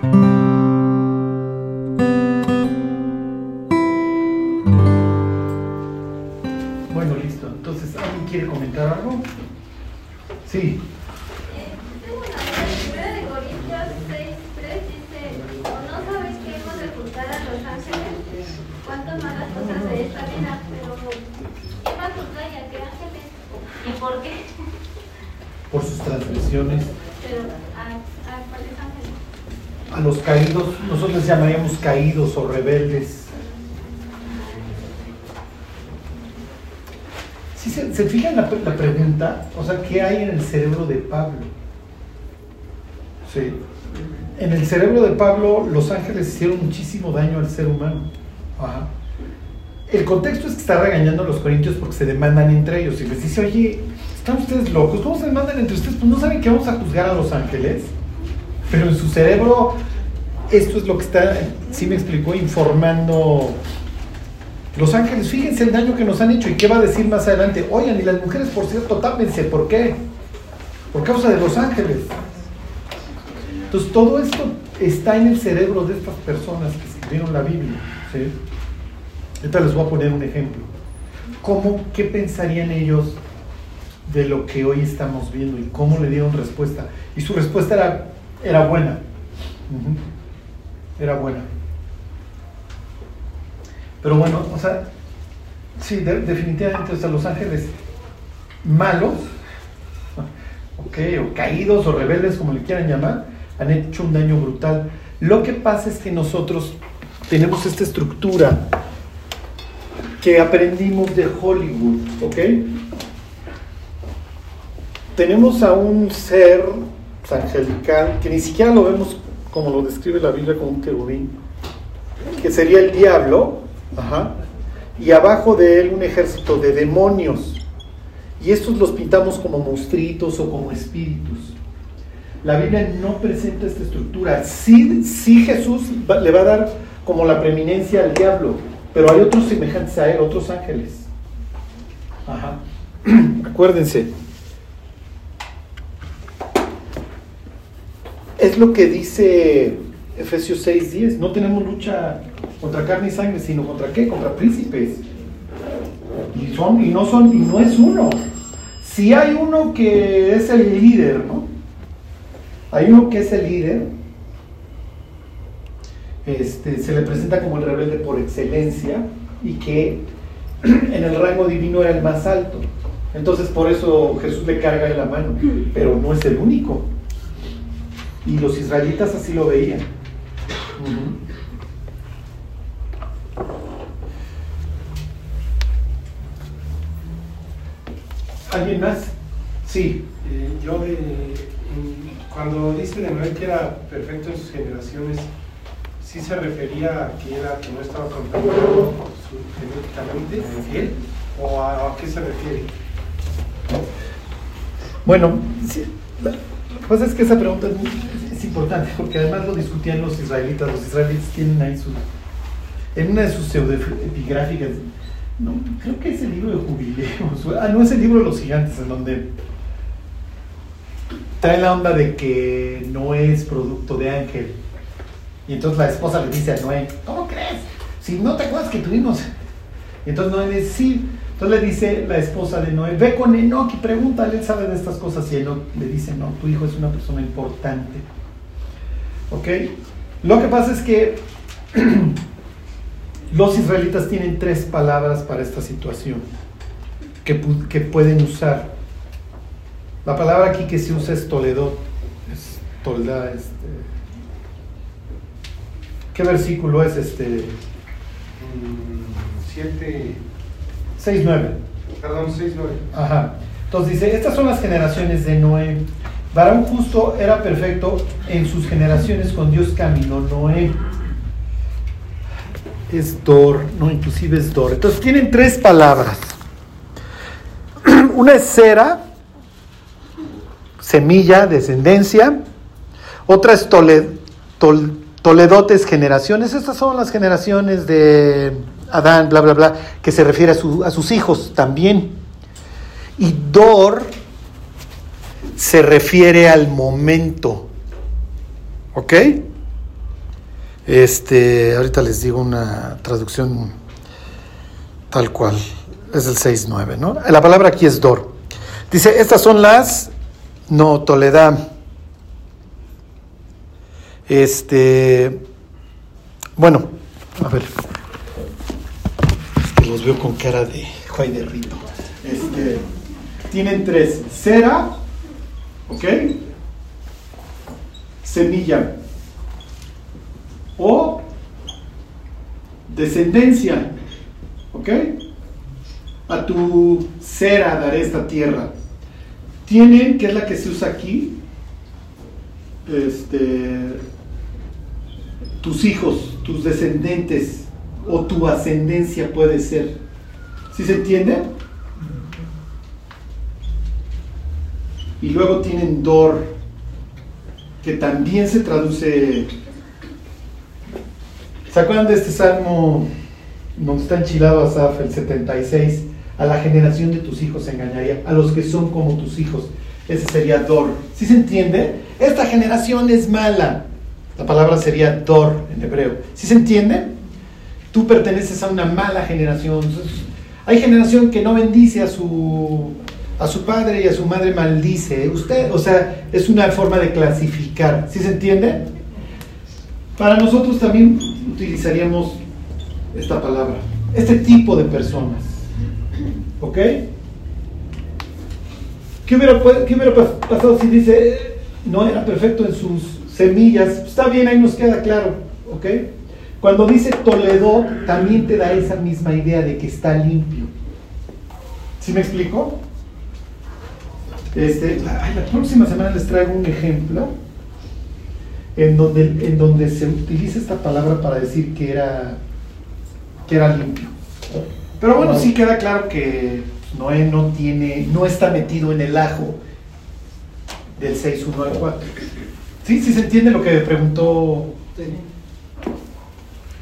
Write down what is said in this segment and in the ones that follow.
Bueno, sea, ¿qué hay en el cerebro de Pablo? Sí. En el cerebro de Pablo, los ángeles hicieron muchísimo daño al ser humano. Ajá. El contexto es que está regañando a los corintios porque se demandan entre ellos y les dice, oye, ¿están ustedes locos? ¿Cómo se demandan entre ustedes? Pues no saben que vamos a juzgar a los ángeles. Pero en su cerebro, esto es lo que está, sí me explicó, informando los ángeles. Fíjense el daño que nos han hecho y qué va a decir más adelante. Oigan, y las mujeres, por cierto, tápense. ¿Por qué? Por causa de los ángeles. Entonces, todo esto está en el cerebro de estas personas que escribieron la Biblia. ¿sí? Ahorita les voy a poner un ejemplo. ¿Cómo, qué pensarían ellos de lo que hoy estamos viendo y cómo le dieron respuesta? Y su respuesta era, era buena. Era buena. Pero bueno, o sea, sí, de- definitivamente, o sea, los ángeles malos, ok, o caídos o rebeldes, como le quieran llamar, han hecho un daño brutal. Lo que pasa es que nosotros tenemos esta estructura que aprendimos de Hollywood, ¿ok? Tenemos a un ser angelical que ni siquiera lo vemos como lo describe la Biblia como un querubín, que sería el diablo, ajá, y abajo de él un ejército de demonios. Y estos los pintamos como monstruitos o como espíritus. La Biblia no presenta esta estructura. Sí, sí Jesús le va a dar como la preeminencia al diablo, pero hay otros semejantes a él, otros ángeles. Ajá. Acuérdense. Es lo que dice Efesios 6:10. No tenemos lucha contra carne y sangre, sino contra qué? Contra príncipes. Y, son, y no son, y no es uno. Si hay uno que es el líder, ¿no? Hay uno que es el líder. Este, se le presenta como el rebelde por excelencia y que en el rango divino era el más alto. Entonces por eso Jesús le carga de la mano, pero no es el único. Y los israelitas así lo veían. ¿Alguien más? Sí. Eh, yo mm, cuando dice de Noé que era perfecto en sus generaciones, ¿sí se refería a que era que no estaba contaminado genéticamente él? ¿O a, a qué se refiere? Bueno, sí, la- lo que pasa es que esa pregunta es, es importante porque además lo discutían los israelitas. Los israelitas tienen ahí su. En una de sus pseudoepigráficas, no, creo que es el libro de jubileos. Ah, no, es el libro de los gigantes, en donde trae la onda de que no es producto de ángel. Y entonces la esposa le dice a Noé: ¿Cómo crees? Si no te acuerdas que tuvimos. Y entonces Noé dice: Sí. Entonces le dice la esposa de Noé, ve con Enoch y pregúntale, él sabe de estas cosas. Y Enoch le dice, no, tu hijo es una persona importante. ¿Ok? Lo que pasa es que los israelitas tienen tres palabras para esta situación que, pu- que pueden usar. La palabra aquí que se usa es Toledo. Es tolda, este. ¿Qué versículo es este? Mm, Siete, 6.9. perdón, seis, nueve. Ajá. Entonces dice, estas son las generaciones de Noé. Varón justo era perfecto, en sus generaciones con Dios caminó Noé. Es Dor, no, inclusive es Dor. Entonces tienen tres palabras. Una es cera, semilla, descendencia. Otra es tole- tol- toledotes, generaciones. Estas son las generaciones de Adán, bla, bla, bla, que se refiere a, a sus hijos también. Y Dor se refiere al momento. ¿Ok? Este, ahorita les digo una traducción tal cual. Es el 6.9, ¿no? La palabra aquí es dor. Dice, estas son las no Toledad. Este, bueno, a ver. los veo con cara de Juay de Rito. Este, tienen tres: cera, ¿ok? Semilla o descendencia, ¿ok? A tu cera daré esta tierra. Tienen, que es la que se usa aquí, este, tus hijos, tus descendientes o tu ascendencia puede ser. ¿Sí se entiende? Y luego tienen Dor, que también se traduce. ¿Se acuerdan de este salmo donde está enchilado Asaf, el 76? A la generación de tus hijos engañaría, a los que son como tus hijos. Ese sería Dor. ¿Sí se entiende? Esta generación es mala. La palabra sería Dor en hebreo. ¿Sí se entiende? Tú perteneces a una mala generación. Hay generación que no bendice a su, a su padre y a su madre maldice. Usted, o sea, es una forma de clasificar. ¿Sí se entiende? Para nosotros también utilizaríamos esta palabra. Este tipo de personas. ¿Ok? ¿Qué hubiera, ¿Qué hubiera pasado si dice no era perfecto en sus semillas, está bien, ahí nos queda claro, ¿ok? Cuando dice Toledo, también te da esa misma idea de que está limpio. ¿Sí me explico? Este, la, la próxima semana les traigo un ejemplo en donde, en donde se utiliza esta palabra para decir que era, que era limpio. Pero bueno, sí queda claro que Noé no tiene, no está metido en el ajo del 6.1 al 4. ¿Sí? ¿Sí se entiende lo que preguntó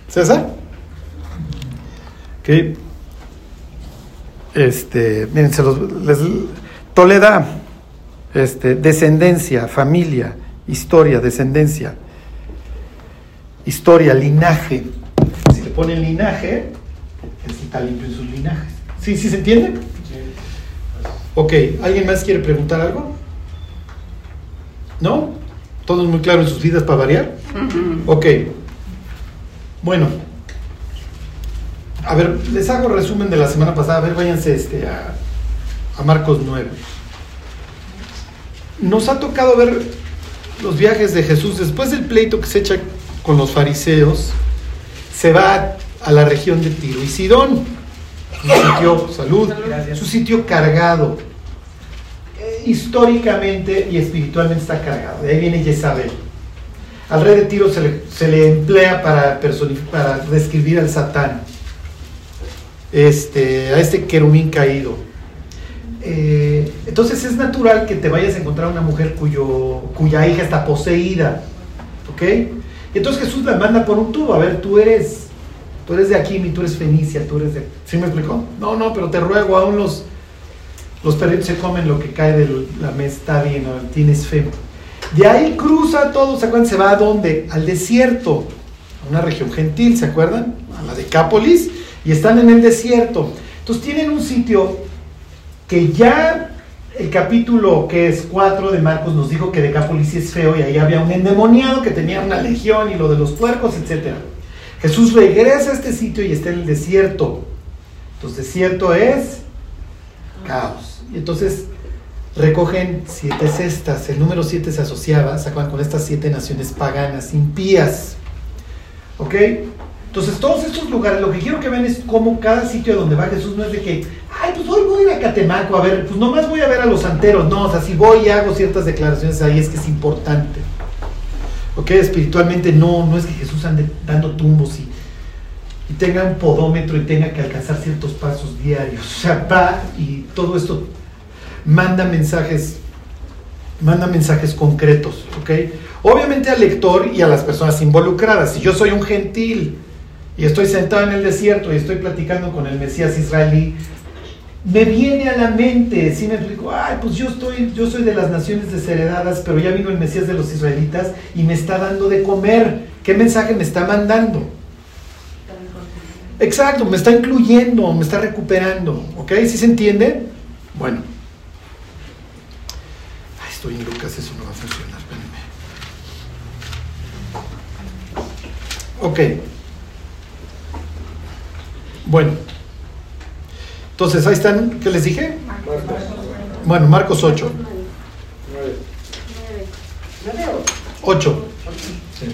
César? Ok. Este, miren, se los, les, este, descendencia, familia, historia, descendencia, historia, linaje. Si le ponen linaje, está limpio en sus linajes. ¿Sí, sí se entiende? Ok, ¿alguien más quiere preguntar algo? ¿No? ¿Todos muy claro en sus vidas para variar? Ok. Bueno. A ver, les hago resumen de la semana pasada. A ver, váyanse este, a, a Marcos 9. Nos ha tocado ver los viajes de Jesús. Después del pleito que se echa con los fariseos, se va a la región de Tiro y Sidón. Su sitio, salud, su sitio cargado históricamente y espiritualmente está cargado. De ahí viene Jezabel. Al rey de Tiro se le, emplea para, para describir al Satán, este, a este querubín caído. Eh, entonces es natural que te vayas a encontrar una mujer cuyo, cuya hija está poseída. ¿Ok? Entonces Jesús la manda por un tubo. A ver, tú eres, tú eres de aquí, tú eres Fenicia, tú eres de... ¿Sí me explicó? No, no, pero te ruego, aún los los perritos se comen lo que cae de la mesa, está bien, tienes fe. De ahí cruza todo, ¿se acuerdan? Se va a dónde? Al desierto, a una región gentil, ¿se acuerdan? A la Decápolis, y están en el desierto. Entonces tienen un sitio que ya el capítulo que es 4 de Marcos nos dijo que Decápolis es feo y ahí había un endemoniado que tenía una legión y lo de los puercos, etc. Jesús regresa a este sitio y está en el desierto. Entonces, desierto es caos. Y entonces recogen siete cestas. El número siete se asociaba, ¿se con estas siete naciones paganas, impías. ¿Ok? Entonces, todos estos lugares, lo que quiero que vean es cómo cada sitio donde va Jesús no es de que, ay, pues hoy voy a ir a Catemaco, a ver, pues nomás voy a ver a los santeros. No, o sea, si voy y hago ciertas declaraciones ahí es que es importante. ¿Ok? Espiritualmente no, no es que Jesús ande dando tumbos y y tenga un podómetro y tenga que alcanzar ciertos pasos diarios. O sea, va y todo esto manda mensajes, manda mensajes concretos, ¿ok? Obviamente al lector y a las personas involucradas. Si yo soy un gentil y estoy sentado en el desierto y estoy platicando con el Mesías israelí, me viene a la mente, si me explico, ay, pues yo estoy, yo soy de las naciones desheredadas, pero ya vino el Mesías de los israelitas y me está dando de comer. ¿Qué mensaje me está mandando? Exacto, me está incluyendo, me está recuperando. ¿Ok? ¿Sí se entiende? Bueno. Ay, estoy en Lucas, eso no va a funcionar, espérenme. Ok. Bueno. Entonces, ahí están, ¿qué les dije? Bueno, Marcos 8. 8. Sí.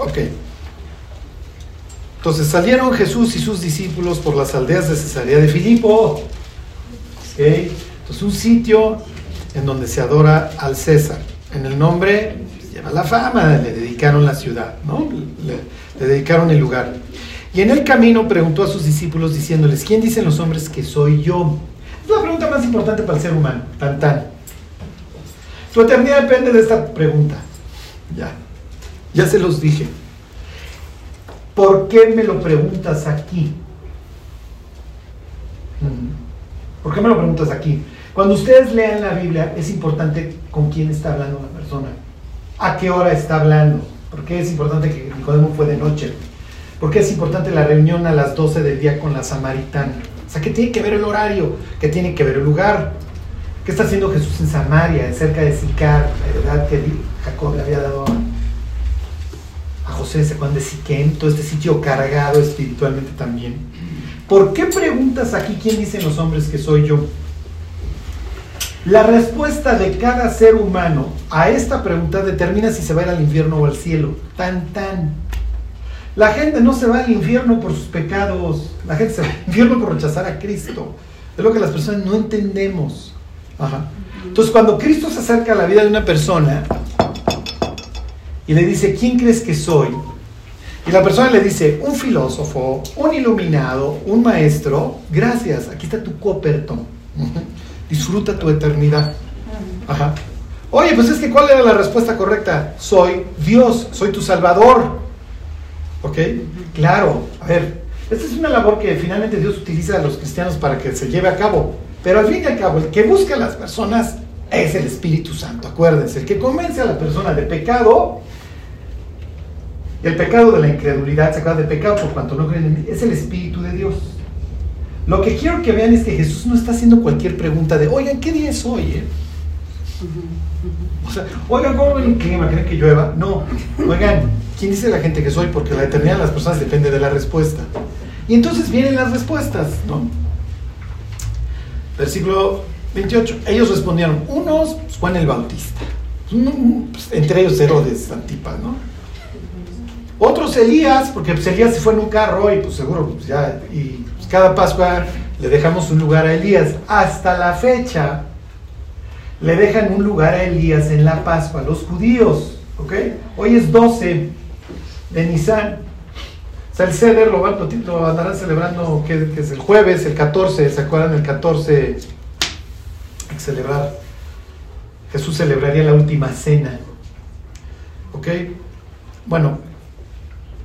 Ok. Entonces salieron Jesús y sus discípulos por las aldeas de Cesarea de Filipo. Okay. Entonces un sitio en donde se adora al César. En el nombre lleva la fama, le dedicaron la ciudad, ¿no? Le, le dedicaron el lugar. Y en el camino preguntó a sus discípulos diciéndoles, ¿quién dicen los hombres que soy yo? Es la pregunta más importante para el ser humano, tan tan. Tu eternidad depende de esta pregunta. Ya, ya se los dije. ¿Por qué me lo preguntas aquí? ¿Por qué me lo preguntas aquí? Cuando ustedes lean la Biblia, es importante con quién está hablando una persona. ¿A qué hora está hablando? ¿Por qué es importante que Nicodemo fue de noche? ¿Por qué es importante la reunión a las 12 del día con la samaritana? O sea, ¿qué tiene que ver el horario? ¿Qué tiene que ver el lugar? ¿Qué está haciendo Jesús en Samaria, cerca de Sicar, la edad que Jacob le había dado a José, se de Siquem, todo este sitio cargado espiritualmente también? ¿Por qué preguntas aquí quién dicen los hombres que soy yo? La respuesta de cada ser humano a esta pregunta determina si se va a ir al infierno o al cielo. Tan, tan. La gente no se va al infierno por sus pecados. La gente se va al infierno por rechazar a Cristo. Es lo que las personas no entendemos. Entonces, cuando Cristo se acerca a la vida de una persona y le dice, ¿quién crees que soy? Y la persona le dice, un filósofo, un iluminado, un maestro, gracias, aquí está tu Copperton. Disfruta tu eternidad. Ajá. Oye, pues es que ¿cuál era la respuesta correcta? Soy Dios, soy tu Salvador. ¿Ok? Claro, a ver, esta es una labor que finalmente Dios utiliza a los cristianos para que se lleve a cabo. Pero al fin y al cabo, el que busca a las personas es el Espíritu Santo, acuérdense. El que convence a la persona de pecado, el pecado de la incredulidad, se acuerda de pecado por cuanto no creen en mí, es el Espíritu de Dios. Lo que quiero que vean es que Jesús no está haciendo cualquier pregunta de, oigan, ¿qué día es hoy? Eh? O sea, oigan, ¿cómo el clima? ¿Creen que llueva? No. Oigan, ¿quién dice la gente que soy? Porque la eternidad de las personas depende de la respuesta. Y entonces vienen las respuestas, ¿no? Versículo 28. Ellos respondieron, unos, pues, Juan el Bautista. Pues, entre ellos Herodes Antipas, ¿no? Otros Elías, porque pues, Elías se fue en un carro y pues seguro, pues ya, y cada Pascua le dejamos un lugar a Elías. Hasta la fecha le dejan un lugar a Elías en la Pascua, los judíos, ¿ok? Hoy es 12 de Nisan. O sea, el ceder lo, lo andarán celebrando, que, es el jueves, el 14, ¿se acuerdan? El 14 hay que celebrar. Jesús celebraría la última cena. ¿Ok? Bueno,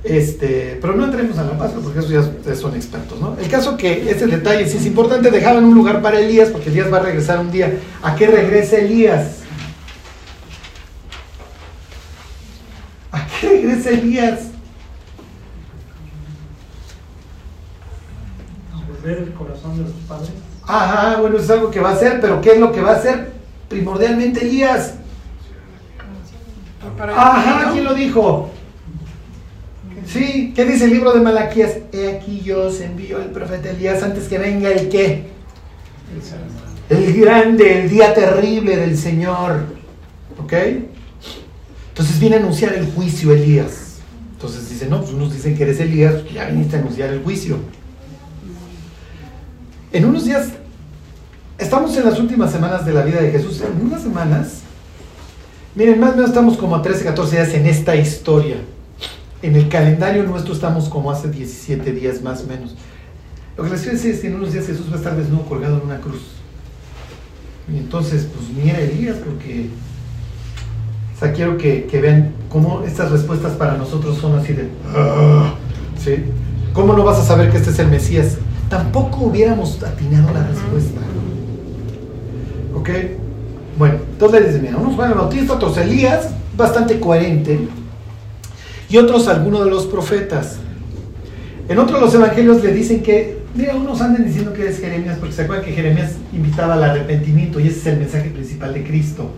este, pero no entremos a la Pascua porque eso ya son expertos, ¿no? El caso que ese detalle, si es importante, dejaban un lugar para Elías porque Elías va a regresar un día. ¿A qué regresa Elías? ¿A qué regresa Elías? Volver el corazón de los padres. Ajá, bueno, es algo que va a hacer, pero ¿qué es lo que va a hacer primordialmente Elías? Ajá, ¿quién lo dijo? Sí, ¿qué dice el libro de Malaquías? He aquí yo os envío el profeta Elías antes que venga el qué? El grande, el día terrible del Señor. ¿Ok? Entonces viene a anunciar el juicio Elías. Entonces dice, no, pues unos dicen que eres Elías, pues ya viniste a anunciar el juicio. En unos días, estamos en las últimas semanas de la vida de Jesús. En unas semanas, miren, más o menos estamos como a 13, 14 días en esta historia. En el calendario nuestro estamos como hace 17 días más o menos. Lo que les quiero decir es que en unos días Jesús va a estar desnudo colgado en una cruz. Y entonces, pues mira Elías, porque o sea, quiero que, vean cómo estas respuestas para nosotros son así de... Ah", ¿sí? ¿Cómo no vas a saber que este es el Mesías? Tampoco hubiéramos atinado la respuesta. ¿Ok? Bueno, entonces le dicen, mira, unos Juan el Bautista, otros Elías, bastante coherente, y otros algunos de los profetas. En otros los evangelios le dicen que, mira, unos andan diciendo que es Jeremías, porque se acuerdan que Jeremías invitaba al arrepentimiento y ese es el mensaje principal de Cristo.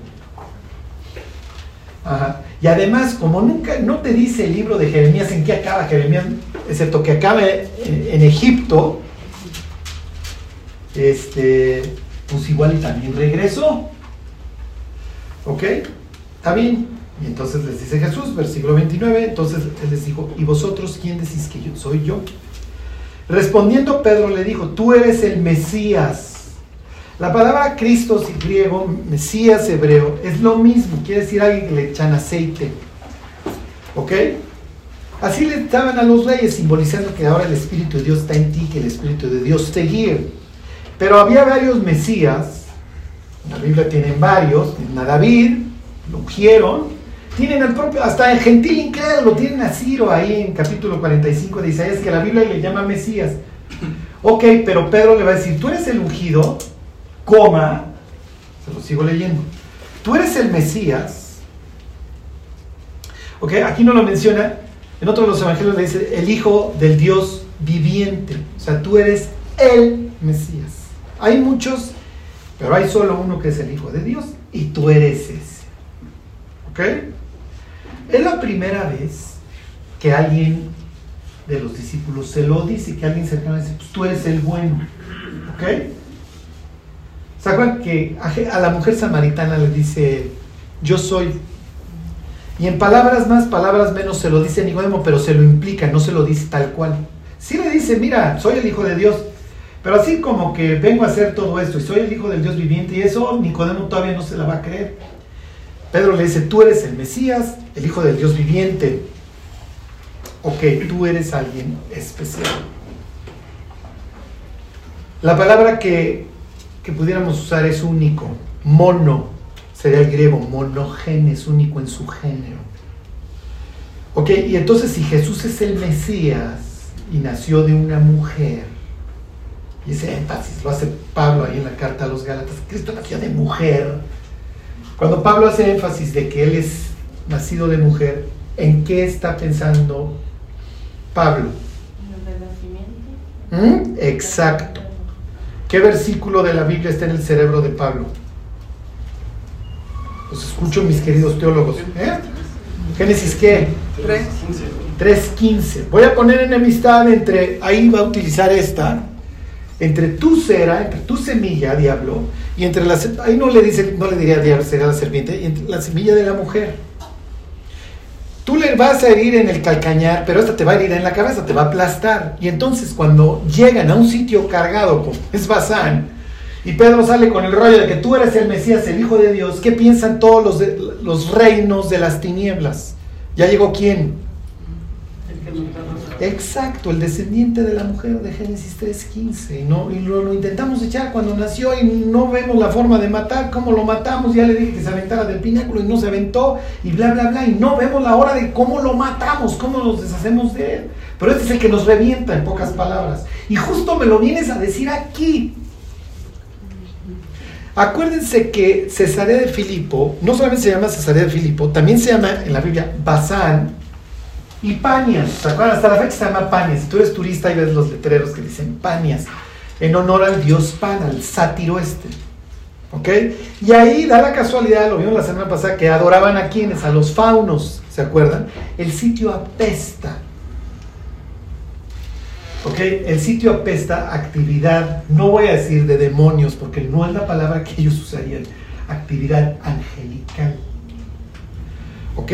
Y además, como nunca, no te dice el libro de Jeremías en qué acaba Jeremías, excepto que acaba en, en Egipto, este, pues igual y también regresó. ¿Ok? Está bien. Entonces les dice Jesús, versículo 29, entonces él les dijo, ¿y vosotros quién decís que yo soy yo? Respondiendo Pedro le dijo, tú eres el Mesías. La palabra Cristo griego, Mesías hebreo, es lo mismo, quiere decir alguien que le echan aceite. ¿Ok? Así le estaban a los reyes, simbolizando que ahora el Espíritu de Dios está en ti, que el Espíritu de Dios te. Pero había varios Mesías, la Biblia tiene varios, tienen a David, lo ungieron, tienen el propio, hasta el gentil incrédulo, tienen a Ciro ahí en capítulo 45 de Isaías, que la Biblia le llama Mesías. Ok, pero Pedro le va a decir, tú eres el ungido, coma, se lo sigo leyendo, tú eres el Mesías, ok, aquí no lo menciona, en otro de los evangelios le dice, el Hijo del Dios viviente, o sea, tú eres el Mesías. Hay muchos, pero hay solo uno que es el Hijo de Dios y tú eres ese. ¿Ok? Es la primera vez que alguien de los discípulos se lo dice, que alguien cercano dice, pues tú eres el bueno. ¿Ok? ¿Se que a la mujer samaritana le dice, yo soy? Y en palabras más, palabras menos se lo dice Nicodemo, pero se lo implica, no se lo dice tal cual. Sí le dice, mira, soy el Hijo de Dios, pero así como que vengo a hacer todo esto y soy el Hijo del Dios viviente y eso Nicodemo todavía no se la va a creer. Pedro le dice, tú eres el Mesías, el Hijo del Dios viviente. Ok, tú eres alguien especial. La palabra que, que pudiéramos usar es único. Mono sería el griego, monogenes, único en su género. Ok, y entonces si Jesús es el Mesías y nació de una mujer, y ese énfasis lo hace Pablo ahí en la carta a los Gálatas, Cristo nació de mujer. Cuando Pablo hace énfasis de que él es nacido de mujer, ¿en qué está pensando Pablo? ¿Mm? Exacto. ¿Qué versículo de la Biblia está en el cerebro de Pablo? Los escucho, mis queridos teólogos. ¿Eh? Génesis qué? 3.15. Voy a poner enemistad entre, ahí va a utilizar esta, entre tu cera, entre tu semilla, diablo, y entre la ahí no le dice, no le diría diablo, sería la serpiente, y entre la semilla de la mujer. Vas a herir en el calcañar, pero esta te va a herir en la cabeza, te va a aplastar. Y entonces cuando llegan a un sitio cargado como es Bazán, y Pedro sale con el rollo de que tú eres el Mesías, el Hijo de Dios, ¿qué piensan todos los, los reinos de las tinieblas? ¿Ya llegó quién? Exacto, el descendiente de la mujer de Génesis 3.15. Y, no, y lo, lo, intentamos echar cuando nació y no vemos la forma de matar. ¿Cómo lo matamos? Ya le dije que se aventara del pináculo y no se aventó y bla, bla, bla. Y no vemos la hora de cómo lo matamos, cómo nos deshacemos de él. Pero este es el que nos revienta en pocas palabras. Y justo me lo vienes a decir aquí. Acuérdense que Cesarea de Filipo, no solamente se llama Cesarea de Filipo, también se llama en la Biblia Bazán y Panias. ¿Se acuerdan? Hasta la fecha se llama Panias. Si tú eres turista y ves los letreros que dicen Panias, en honor al dios Pan, al sátiro este. ¿Ok? Y ahí da la casualidad, lo vimos la semana pasada, que adoraban a quienes, a los faunos, ¿se acuerdan? El sitio apesta. ¿Ok? El sitio apesta actividad, no voy a decir de demonios, porque no es la palabra que ellos usarían, actividad angelical. ¿Ok?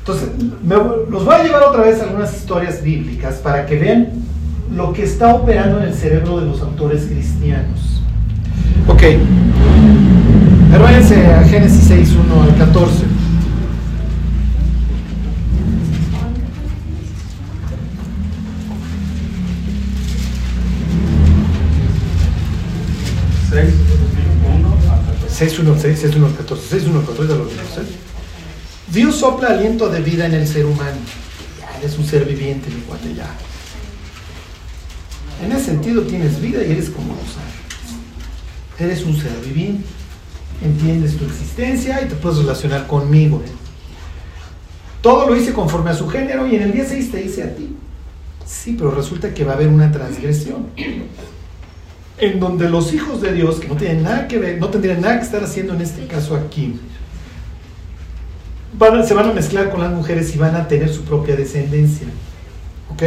Entonces, me, los voy a llevar otra vez a algunas historias bíblicas para que vean lo que está operando en el cerebro de los autores cristianos. Ok, pero váyanse a Génesis 6, 1 al 14. Seis, 6, 1, 6, 6, 1, 14, 6, 1, 14, ya lo vimos, ¿eh? Dios sopla aliento de vida en el ser humano. Ya, es un ser viviente, mi cuate, ya. En ese sentido tienes vida y eres como los. Eres un ser viviente. Entiendes tu existencia y te puedes relacionar conmigo. Todo lo hice conforme a su género y en el día 6 te hice a ti. Sí, pero resulta que va a haber una transgresión. En donde los hijos de Dios, que no tienen nada que ver, no tendrían nada que estar haciendo en este caso aquí, van se van a mezclar con las mujeres y van a tener su propia descendencia. ¿Ok?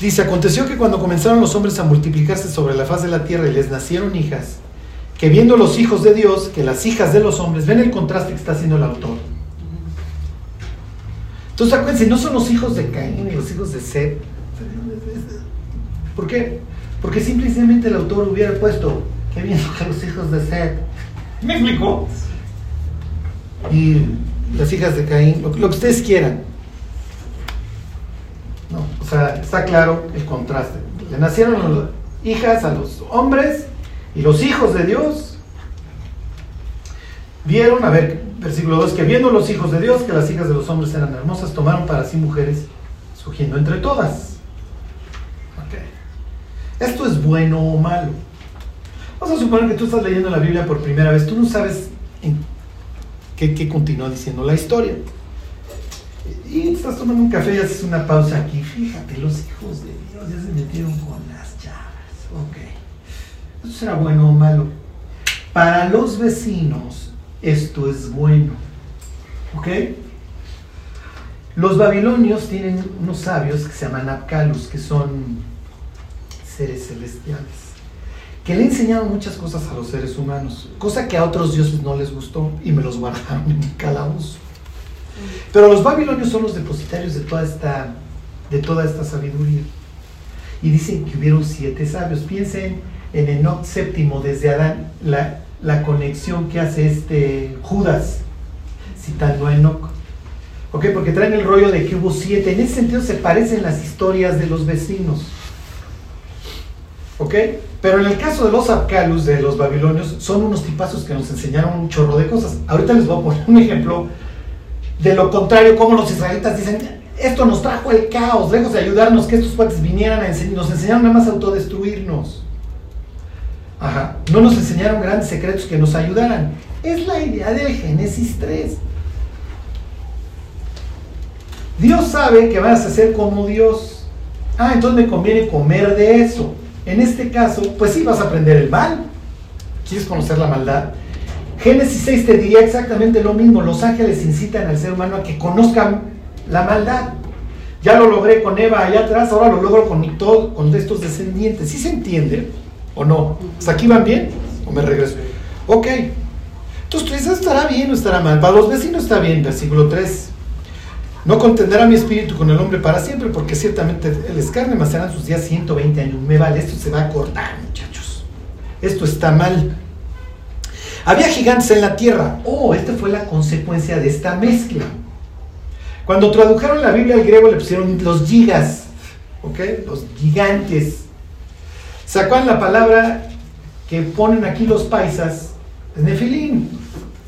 Dice, aconteció que cuando comenzaron los hombres a multiplicarse sobre la faz de la tierra y les nacieron hijas, que viendo los hijos de Dios, que las hijas de los hombres, ven el contraste que está haciendo el autor. Entonces acuérdense, no son los hijos de Caín ni los hijos de Seth. ¿Por qué? Porque simplemente el autor hubiera puesto que viendo que los hijos de Seth. ¿Me explicó? Y las hijas de Caín, lo, que ustedes quieran. No, o sea, está claro el contraste. Le nacieron las hijas a los hombres y los hijos de Dios vieron, a ver, versículo 2, que viendo los hijos de Dios que las hijas de los hombres eran hermosas, tomaron para sí mujeres, escogiendo entre todas. ¿Esto es bueno o malo? Vamos a suponer que tú estás leyendo la Biblia por primera vez, tú no sabes en qué continúa diciendo la historia. Y estás tomando un café y haces una pausa aquí. Fíjate, los hijos de Dios ya se metieron con las chavas. Ok. ¿Esto será bueno o malo? Para los vecinos, esto es bueno. ¿Ok? Los babilonios tienen unos sabios que se llaman Apkalus, que son seres celestiales, que le enseñaron muchas cosas a los seres humanos, cosa que a otros dioses no les gustó y me los guardaron en mi calabozo. Pero los babilonios son los depositarios de toda esta, de toda esta sabiduría. Y dicen que hubieron siete sabios. Piensen en Enoch séptimo, desde Adán, la, la conexión que hace este Judas, citando a Enoch. ¿Ok? Porque traen el rollo de que hubo siete. En ese sentido se parecen las historias de los vecinos. ¿Ok? Pero en el caso de los Abkalus, de los babilonios, son unos tipazos que nos enseñaron un chorro de cosas. Ahorita les voy a poner un ejemplo de lo contrario, como los israelitas dicen, esto nos trajo el caos, lejos de ayudarnos, que estos cuates vinieran a enseñar, nos enseñaron nada más a autodestruirnos. Ajá, no nos enseñaron grandes secretos que nos ayudaran. Es la idea del Génesis 3. Dios sabe que vas a ser como Dios. Ah, entonces me conviene comer de eso. En este caso, pues sí vas a aprender el mal. ¿Quieres conocer la maldad? Génesis 6 te diría exactamente lo mismo. Los ángeles incitan al ser humano a que conozcan la maldad. Ya lo logré con Eva allá atrás, ahora lo logro con, todo, con estos descendientes. ¿Sí se entiende o no? ¿Hasta aquí van bien? ¿O me regreso? Ok. Entonces tú dices, ¿estará bien o estará mal? Para los vecinos está bien, versículo 3. No contenderá mi espíritu con el hombre para siempre, porque ciertamente él es carne, mas serán sus días 120 años. Me vale, esto se va a cortar, muchachos. Esto está mal. Había gigantes en la tierra. Oh, esta fue la consecuencia de esta mezcla. Cuando tradujeron la Biblia al griego le pusieron los gigas, ¿ok? Los gigantes. Sacan la palabra que ponen aquí los paisas, es nefilim,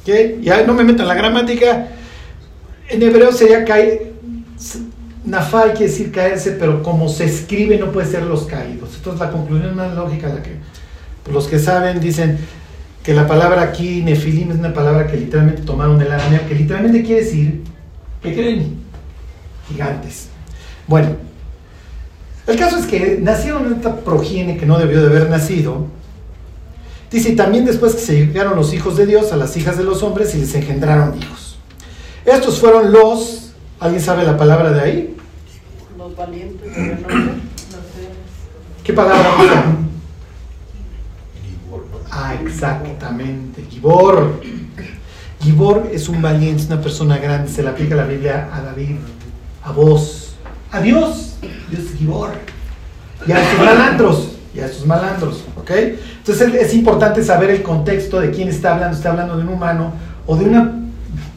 ¿ok? Ya no me meto en la gramática. En hebreo sería caer, nafal quiere decir caerse, pero como se escribe no puede ser los caídos. Entonces la conclusión más lógica, la que los que saben dicen que la palabra aquí, nefilim, es una palabra que literalmente tomaron del arameo, que literalmente quiere decir, ¿qué creen? Gigantes. Bueno, el caso es que nacieron esta progenie que no debió de haber nacido. Dice, y también después que se llegaron los hijos de Dios a las hijas de los hombres y les engendraron hijos. Estos fueron los, ¿alguien sabe la palabra de ahí? Los valientes de. ¿Qué palabra usan? Ah, exactamente, Gibor. Gibor es un valiente, es una persona grande, se le aplica la Biblia a David, a vos, a Dios, Dios es Gibor. Y a estos malandros, y a estos malandros, ¿ok? Entonces es importante saber el contexto de quién está hablando, está hablando de un humano o de una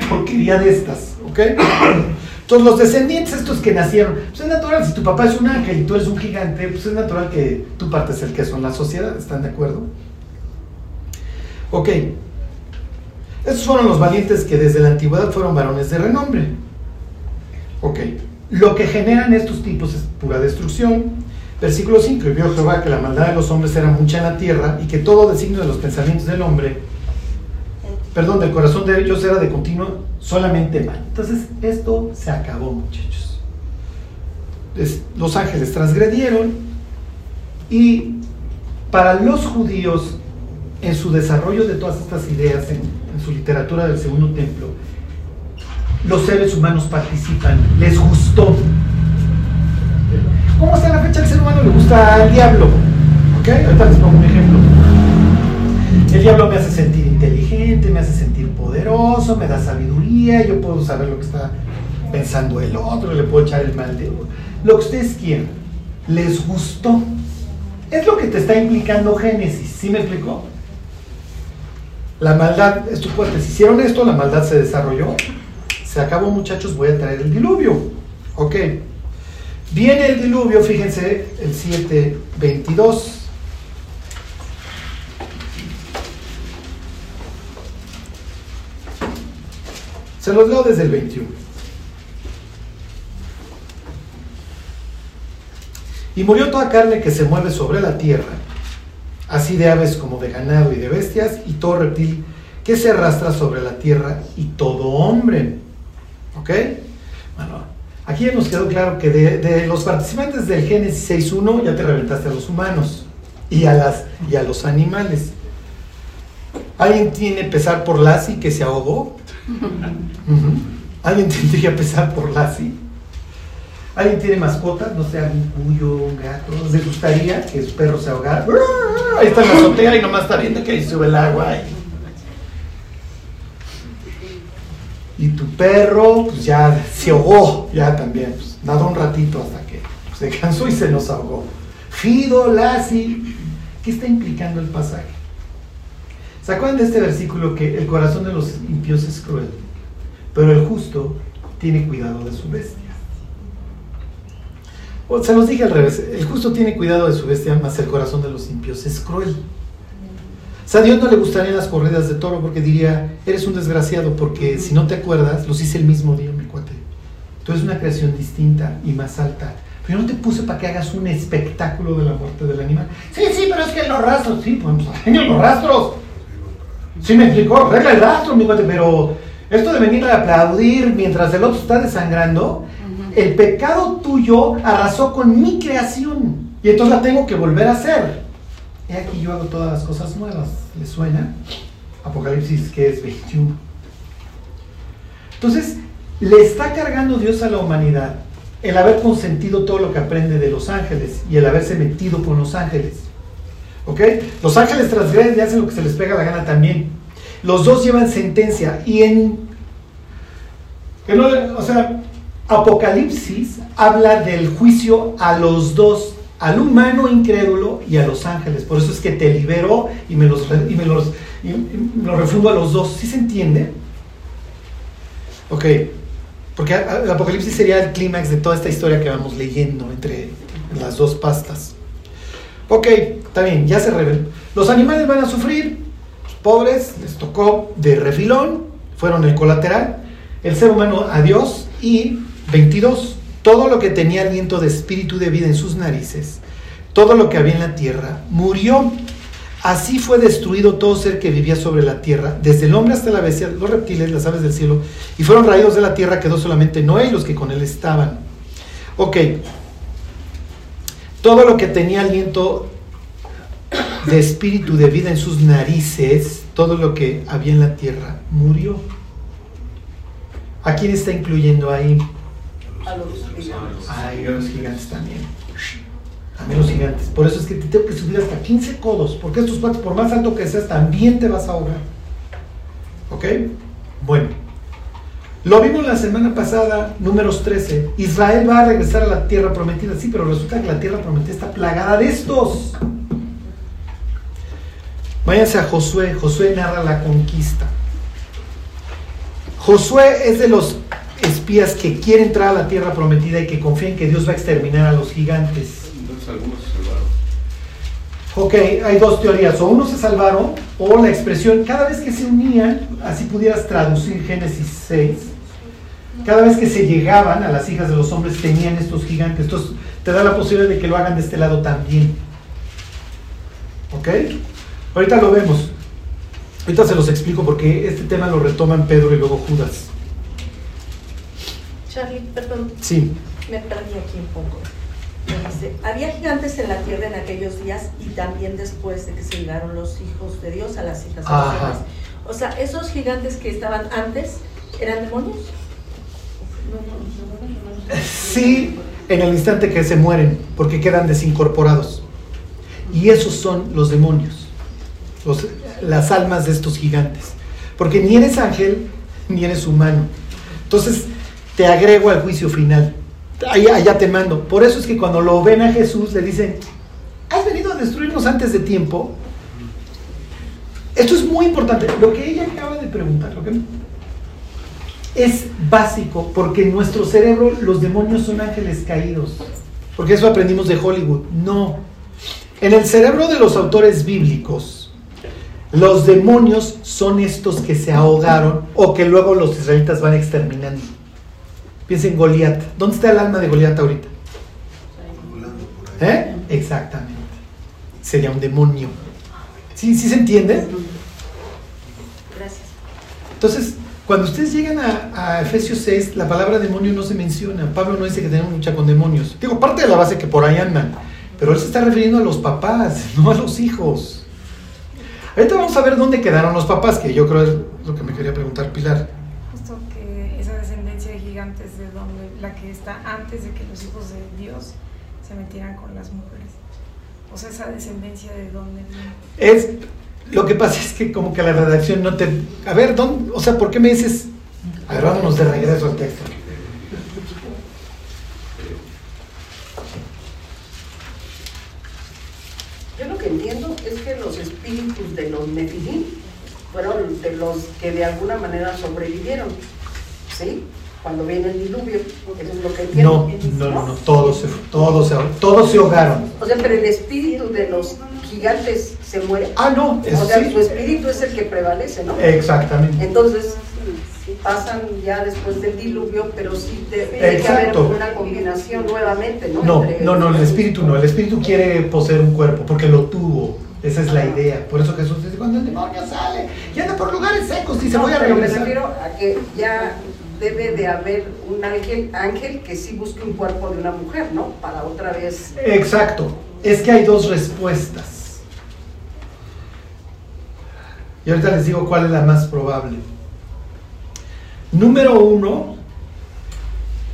porquería de estas, ¿ok? Entonces los descendientes estos que nacieron, pues es natural, si tu papá es un ángel y tú eres un gigante, pues es natural que tú partes el queso en la sociedad, ¿están de acuerdo? Ok, estos fueron los valientes que desde la antigüedad fueron varones de renombre. Ok, Lo que generan estos tipos es pura destrucción. Versículo 5, y vio Jehová que la maldad de los hombres era mucha en la tierra y que todo designio de los pensamientos del hombre, perdón, del corazón de ellos era de continuo solamente mal. Entonces, esto se acabó, muchachos. Los ángeles transgredieron y para los judíos, en su desarrollo de todas estas ideas, en, en su literatura del segundo templo, los seres humanos participan, les gustó. ¿Cómo hasta la fecha el ser humano le gusta al diablo? ¿Ok? Ahorita les pongo un ejemplo. El diablo me hace sentir inteligente, me hace sentir poderoso, me da sabiduría, yo puedo saber lo que está pensando el otro, le puedo echar el mal de Lo que ustedes quieran. Les gustó. Es lo que te está implicando Génesis, ¿sí me explicó? La maldad, estos fuertes hicieron esto, la maldad se desarrolló, se acabó muchachos, voy a traer el diluvio. Ok. Viene el diluvio, fíjense, el 7.22. Se los leo desde el 21. Y murió toda carne que se mueve sobre la tierra, así de aves como de ganado y de bestias, y todo reptil que se arrastra sobre la tierra, y todo hombre. ¿Ok? Bueno, aquí ya nos quedó claro que de, los participantes del Génesis 6.1 ya te reventaste a los humanos y a, las, y a los animales. ¿Alguien tiene pesar por Lassie que se ahogó? ¿Alguien tendría pesar por Lassie? ¿Alguien tiene mascotas? No sé, algún cuyo, un gato. ¿Les gustaría que su perro se ahogara? Ahí está la azotea y nomás está viendo que ahí sube el agua. Y, y tu perro, pues ya se ahogó, ya también. Pues, nadó un ratito hasta que se cansó y se nos ahogó. Fido, Lassie. ¿Qué está implicando el pasaje? ¿Se acuerdan de este versículo que el corazón de los impíos es cruel, pero el justo tiene cuidado de su bestia? O se los dije al revés, el justo tiene cuidado de su bestia, más el corazón de los impíos es cruel. O sea, a Dios no le gustarían las corridas de toro porque diría, eres un desgraciado porque si no te acuerdas, los hice el mismo día, mi cuate. Tú eres una creación distinta y más alta. Pero yo no te puse para que hagas un espectáculo de la muerte del animal. Sí, sí, pero es que los rastros, sí, pues arregla los rastros. Sí me explicó, arregla el rastro, mi cuate, pero esto de venir a aplaudir mientras el otro está desangrando, el pecado tuyo arrasó con mi creación y entonces la tengo que volver a hacer. He aquí yo hago todas las cosas nuevas. ¿Les suena? Apocalipsis que es 21. Entonces, le está cargando Dios a la humanidad el haber consentido todo lo que aprende de los ángeles y el haberse metido con los ángeles. ¿Ok? Los ángeles transgreden y hacen lo que se les pega la gana también. Los dos llevan sentencia y en... o sea, Apocalipsis habla del juicio a los dos, al humano incrédulo y a los ángeles. Por eso es que te liberó y me los, y me los, refundo a los dos. ¿Sí se entiende? Ok, porque el Apocalipsis sería el clímax de toda esta historia que vamos leyendo entre las dos pastas. Ok, está bien, ya se reveló. Los animales van a sufrir, los pobres les tocó de refilón, fueron el colateral. El ser humano, adiós. Y 22, todo lo que tenía aliento de espíritu de vida en sus narices, todo lo que había en la tierra, murió. Así fue destruido todo ser que vivía sobre la tierra, desde el hombre hasta la bestia, los reptiles, las aves del cielo, y fueron raídos de la tierra, quedó solamente Noé y los que con él estaban. Ok, todo lo que tenía aliento de espíritu de vida en sus narices, todo lo que había en la tierra, murió. ¿A quién está incluyendo ahí? A los gigantes. Ay, a los gigantes también. También los gigantes. Por eso es que te tengo que subir hasta 15 codos, porque estos cuates, por más alto que seas, también te vas a ahogar. ¿Ok? Bueno. Lo vimos la semana pasada, números 13. Israel va a regresar a la tierra prometida. Sí, pero resulta que la tierra prometida está plagada de estos. Váyanse a Josué. Josué narra la conquista. Josué es de los espías que quiere entrar a la tierra prometida y que confían que Dios va a exterminar a los gigantes. Entonces algunos se salvaron. Ok, hay dos teorías, o unos se salvaron, o la expresión, cada vez que se unían, así pudieras traducir Génesis 6, Cada vez que se llegaban a las hijas de los hombres tenían estos gigantes. Entonces te da la posibilidad de que lo hagan de este lado también. ¿Ok? Ahorita lo vemos. Ahorita se los explico porque este tema lo retoman Pedro y luego Judas. Charlie, perdón, Sí. me perdí aquí un poco. Me dice, había gigantes en la tierra en aquellos días y también después de que se llegaron los hijos de Dios a las hijas de hombres. O sea, esos gigantes que estaban antes eran demonios. Sí, en el instante que se mueren, porque quedan desincorporados. Y esos son los demonios, las almas de estos gigantes. Porque ni eres ángel, ni eres humano. Entonces, te agrego al juicio final. Allá, allá te mando. Por eso es que cuando lo ven a Jesús, le dicen, ¿has venido a destruirnos antes de tiempo? Esto es muy importante. Lo que ella acaba de preguntar, que es básico porque en nuestro cerebro los demonios son ángeles caídos. Porque eso aprendimos de Hollywood. No. En el cerebro de los autores bíblicos, los demonios son estos que se ahogaron o que luego los israelitas van exterminando. Piensa en Goliat. ¿Dónde está el alma de Goliat ahorita? ¿Eh? Exactamente. Sería un demonio. ¿Sí, sí se entiende? Gracias. Entonces, cuando ustedes llegan a, a Efesios 6, la palabra demonio no se menciona. Pablo no dice que tenemos lucha con demonios. Digo, parte de la base que por ahí andan. Pero él se está refiriendo a los papás, no a los hijos. Ahorita vamos a ver dónde quedaron los papás, que yo creo es lo que me quería preguntar Pilar. Justo que esa descendencia de gigantes de donde la que está antes de que los hijos de Dios se metieran con las mujeres. O sea, esa descendencia de dónde viene. Es, lo que pasa es que como que la redacción no te... A ver, ¿dónde, o sea, ¿por qué me dices... A ver, vámonos de regreso al texto. Yo lo que entiendo es que los espíritus de los Nefilim fueron de los que de alguna manera sobrevivieron, ¿sí? Cuando viene el diluvio, eso es lo que No, entiendo. no, no, no, todos se, todos se, todos se ahogaron. O sea, pero el espíritu de los gigantes se muere. Ah, no, O eso sea, sí. su espíritu es el que prevalece, ¿no? Exactamente. Entonces, pasan ya después del diluvio, pero sí que haber una combinación nuevamente, ¿no? No, Entre- no, no, el espíritu no. El espíritu quiere poseer un cuerpo porque lo tuvo. Esa es la idea. Por eso Jesús dice, cuando el demonio sale y anda por lugares secos, dice, No, voy a pero me regresar. refiero a que ya debe de haber un ángel, ángel que sí busque un cuerpo de una mujer, ¿no? Para otra vez. Exacto. Es que hay dos respuestas. Y ahorita les digo cuál es la más probable. Número uno,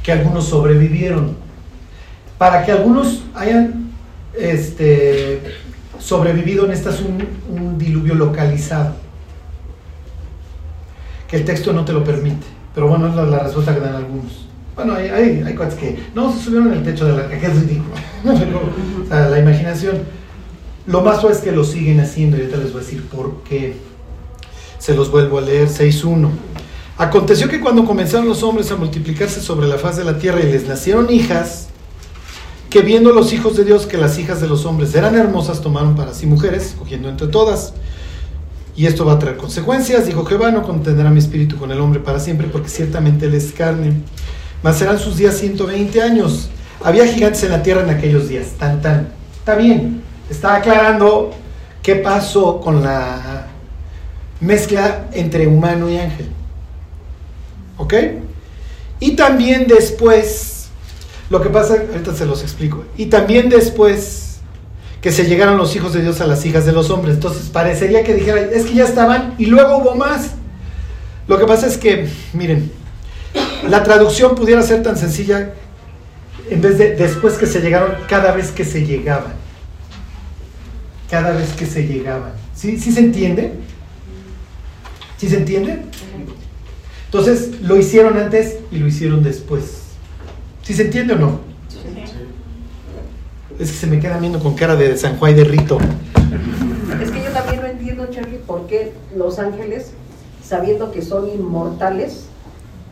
que algunos sobrevivieron. Para que algunos hayan este, sobrevivido, necesitas un, un diluvio localizado. Que el texto no te lo permite. Pero bueno, es la, la respuesta que dan algunos. Bueno, hay, hay, hay cuates que no se subieron en el techo de la que es ridículo. O sea, la imaginación. Lo más suave es que lo siguen haciendo y ahorita les voy a decir por qué. Se los vuelvo a leer 6.1. Aconteció que cuando comenzaron los hombres a multiplicarse sobre la faz de la tierra y les nacieron hijas, que viendo los hijos de Dios que las hijas de los hombres eran hermosas, tomaron para sí mujeres, cogiendo entre todas. Y esto va a traer consecuencias. Dijo Jehová, no contendrá mi espíritu con el hombre para siempre, porque ciertamente él es carne. Mas serán sus días 120 años. Había gigantes en la tierra en aquellos días. Tan, tan. Está bien. Está aclarando qué pasó con la mezcla entre humano y ángel. ¿Ok? Y también después, lo que pasa, ahorita se los explico. Y también después que se llegaron los hijos de Dios a las hijas de los hombres. Entonces parecería que dijera, es que ya estaban y luego hubo más. Lo que pasa es que, miren, la traducción pudiera ser tan sencilla en vez de después que se llegaron, cada vez que se llegaban. Cada vez que se llegaban. ¿Sí, ¿Sí se entiende? ¿Sí se entiende? Entonces lo hicieron antes y lo hicieron después. ¿Sí se entiende o no? Es que se me queda viendo con cara de San Juan de Rito. Es que yo también no entiendo, Charlie, por qué los ángeles, sabiendo que son inmortales,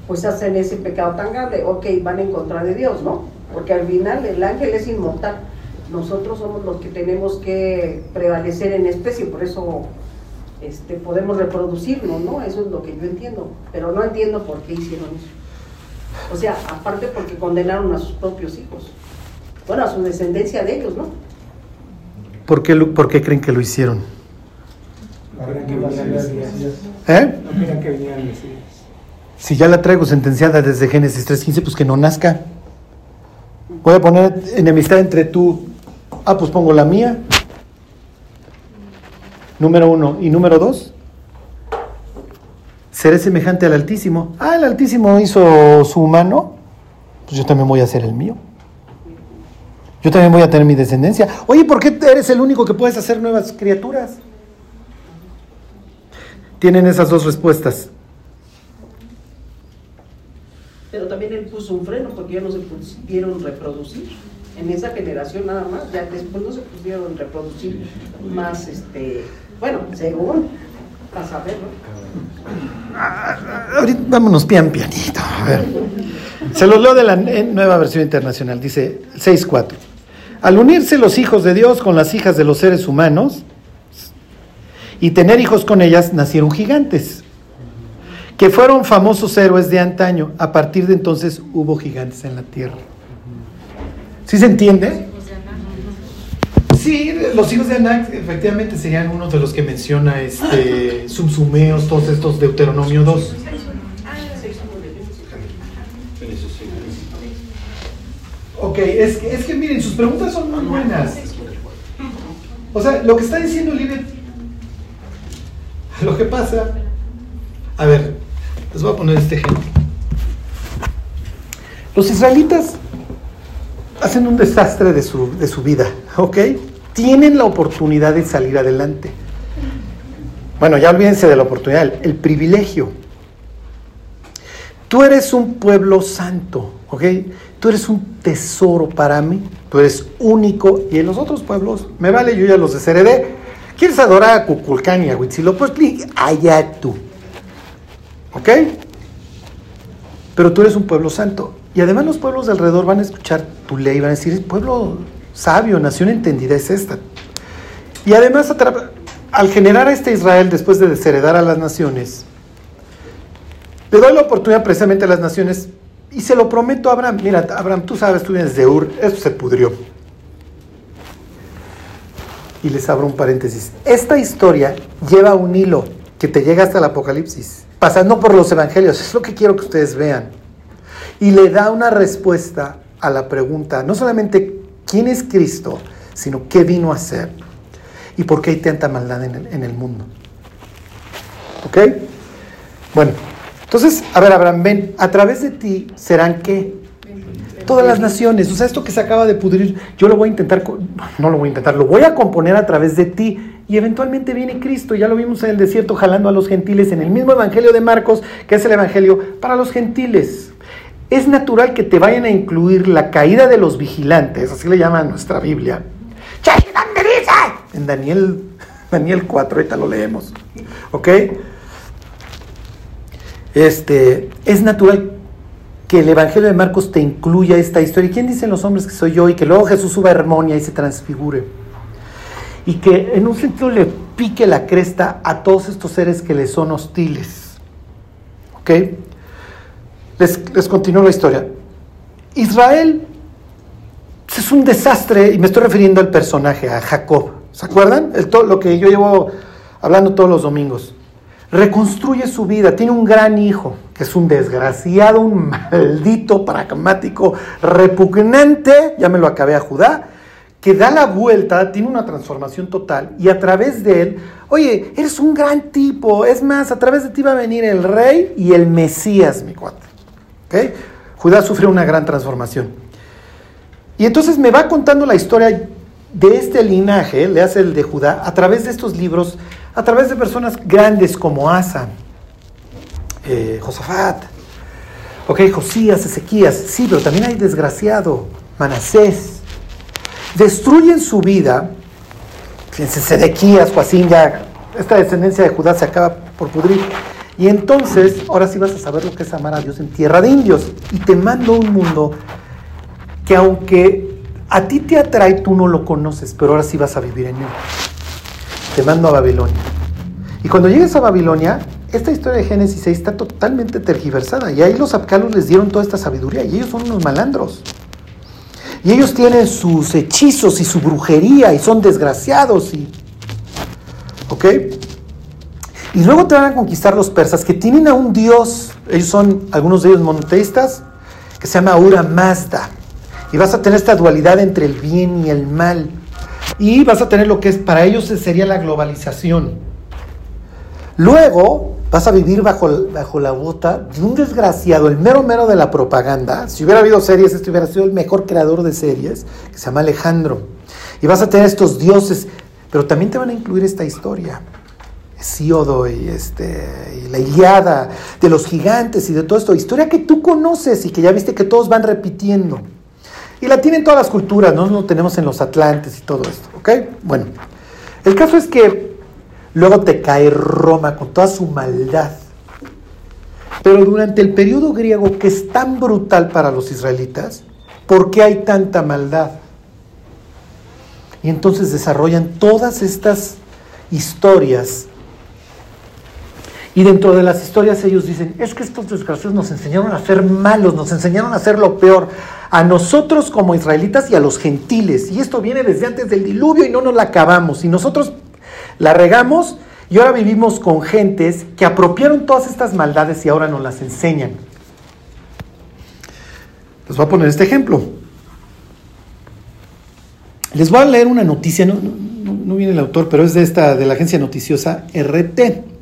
pues hacen ese pecado tan grave. Ok, van en contra de Dios, ¿no? Porque al final el ángel es inmortal. Nosotros somos los que tenemos que prevalecer en especie, por eso este, podemos reproducirnos, ¿no? Eso es lo que yo entiendo. Pero no entiendo por qué hicieron eso. O sea, aparte porque condenaron a sus propios hijos. Bueno, a su descendencia de ellos, ¿no? ¿Por qué, lo- por qué creen que lo hicieron? ¿Eh? Si ya la traigo sentenciada desde Génesis 3.15, pues que no nazca. Voy a poner enemistad entre tú. Ah, pues pongo la mía. Número uno. Y número dos. Seré semejante al Altísimo. Ah, el Altísimo hizo su humano. Pues yo también voy a hacer el mío. Yo también voy a tener mi descendencia. Oye, ¿por qué eres el único que puedes hacer nuevas criaturas? Tienen esas dos respuestas. Pero también él puso un freno porque ya no se pudieron reproducir. En esa generación nada más, ya después no se pudieron reproducir más, este, bueno, según, a saber, ¿no? Ahorita vámonos pian pianito. Se los leo de la eh, nueva versión internacional. Dice 6.4. Al unirse los hijos de Dios con las hijas de los seres humanos y tener hijos con ellas, nacieron gigantes, que fueron famosos héroes de antaño. A partir de entonces hubo gigantes en la tierra. ¿Sí se entiende? Sí, los hijos de Anak efectivamente serían unos de los que menciona este Subsumeos, todos estos Deuteronomio 2. Ok, es que, es que miren, sus preguntas son muy buenas. O sea, lo que está diciendo Libet, lo que pasa, a ver, les voy a poner este ejemplo. Los israelitas hacen un desastre de su, de su vida, ¿ok? Tienen la oportunidad de salir adelante. Bueno, ya olvídense de la oportunidad, el, privilegio. Tú eres un pueblo santo, ¿ok? Tú eres un tesoro para mí, tú eres único y en los otros pueblos, me vale, yo ya los desheredé. ¿Quieres adorar a Cuculcán y a Huitzilopochtli? Allá tú, ¿ok? Pero tú eres un pueblo santo. Y además los pueblos de alrededor van a escuchar tu ley, van a decir, pueblo sabio, nación entendida es esta. Y además, al generar a este Israel después de desheredar a las naciones, le doy la oportunidad precisamente a las naciones y se lo prometo a Abraham. Mira, Abraham, tú sabes, tú vienes de Ur, esto se pudrió. Y les abro un paréntesis. Esta historia lleva un hilo que te llega hasta el Apocalipsis, pasando por los evangelios. Es lo que quiero que ustedes vean. Y le da una respuesta a la pregunta, no solamente quién es Cristo, sino qué vino a hacer y por qué hay tanta maldad en el, en el mundo. ¿Ok? Bueno, entonces, a ver, Abraham, ven, a través de ti serán qué? Todas las naciones. O sea, esto que se acaba de pudrir, yo lo voy a intentar, no lo voy a intentar, lo voy a componer a través de ti. Y eventualmente viene Cristo, ya lo vimos en el desierto jalando a los gentiles, en el mismo Evangelio de Marcos, que es el Evangelio para los gentiles. Es natural que te vayan a incluir la caída de los vigilantes, así le llama nuestra Biblia. En Daniel, Daniel 4, ahorita lo leemos. ¿Ok? Este, es natural que el Evangelio de Marcos te incluya esta historia. ¿Y quién dicen los hombres que soy yo? Y que luego Jesús suba a Hermonia y se transfigure. Y que en un sentido le pique la cresta a todos estos seres que le son hostiles. ¿Ok? Les, les continúo la historia. Israel es un desastre, y me estoy refiriendo al personaje, a Jacob. ¿Se acuerdan? El to- lo que yo llevo hablando todos los domingos. Reconstruye su vida, tiene un gran hijo, que es un desgraciado, un maldito, pragmático, repugnante, ya me lo acabé a Judá, que da la vuelta, tiene una transformación total, y a través de él, oye, eres un gran tipo, es más, a través de ti va a venir el rey y el Mesías, mi cuate. ¿Ok? Judá sufre una gran transformación. Y entonces me va contando la historia de este linaje, le hace el de Judá, a través de estos libros, a través de personas grandes como Asa, eh, Josafat, Josías, Ezequías, sí, pero también hay desgraciado, Manasés. Destruyen su vida, fíjense, Sedequías, Joacín, ya, esta descendencia de Judá se acaba por pudrir. Y entonces, ahora sí vas a saber lo que es amar a Dios en tierra de indios. Y te mando un mundo que aunque a ti te atrae, tú no lo conoces, pero ahora sí vas a vivir en él. Te mando a Babilonia. Y cuando llegues a Babilonia, esta historia de Génesis 6 está totalmente tergiversada. Y ahí los Apcalos les dieron toda esta sabiduría. Y ellos son unos malandros. Y ellos tienen sus hechizos y su brujería y son desgraciados. Y... ¿Ok? Y luego te van a conquistar los persas que tienen a un dios, ellos son algunos de ellos monoteístas, que se llama Ura Mazda. Y vas a tener esta dualidad entre el bien y el mal. Y vas a tener lo que es para ellos sería la globalización. Luego vas a vivir bajo, bajo la bota de un desgraciado, el mero mero de la propaganda. Si hubiera habido series, este hubiera sido el mejor creador de series, que se llama Alejandro. Y vas a tener estos dioses, pero también te van a incluir esta historia. Hesíodo y, este, y la Iliada, de los gigantes y de todo esto. Historia que tú conoces y que ya viste que todos van repitiendo. Y la tienen todas las culturas, no lo tenemos en los Atlantes y todo esto. Bueno, el caso es que luego te cae Roma con toda su maldad. Pero durante el periodo griego, que es tan brutal para los israelitas, ¿por qué hay tanta maldad? Y entonces desarrollan todas estas historias. Y dentro de las historias ellos dicen, es que estos desgraciados nos enseñaron a ser malos, nos enseñaron a hacer lo peor a nosotros como israelitas y a los gentiles. Y esto viene desde antes del diluvio y no nos la acabamos. Y nosotros la regamos y ahora vivimos con gentes que apropiaron todas estas maldades y ahora nos las enseñan. Les voy a poner este ejemplo. Les voy a leer una noticia, no, no, viene el autor, pero es de esta, de la agencia noticiosa RT.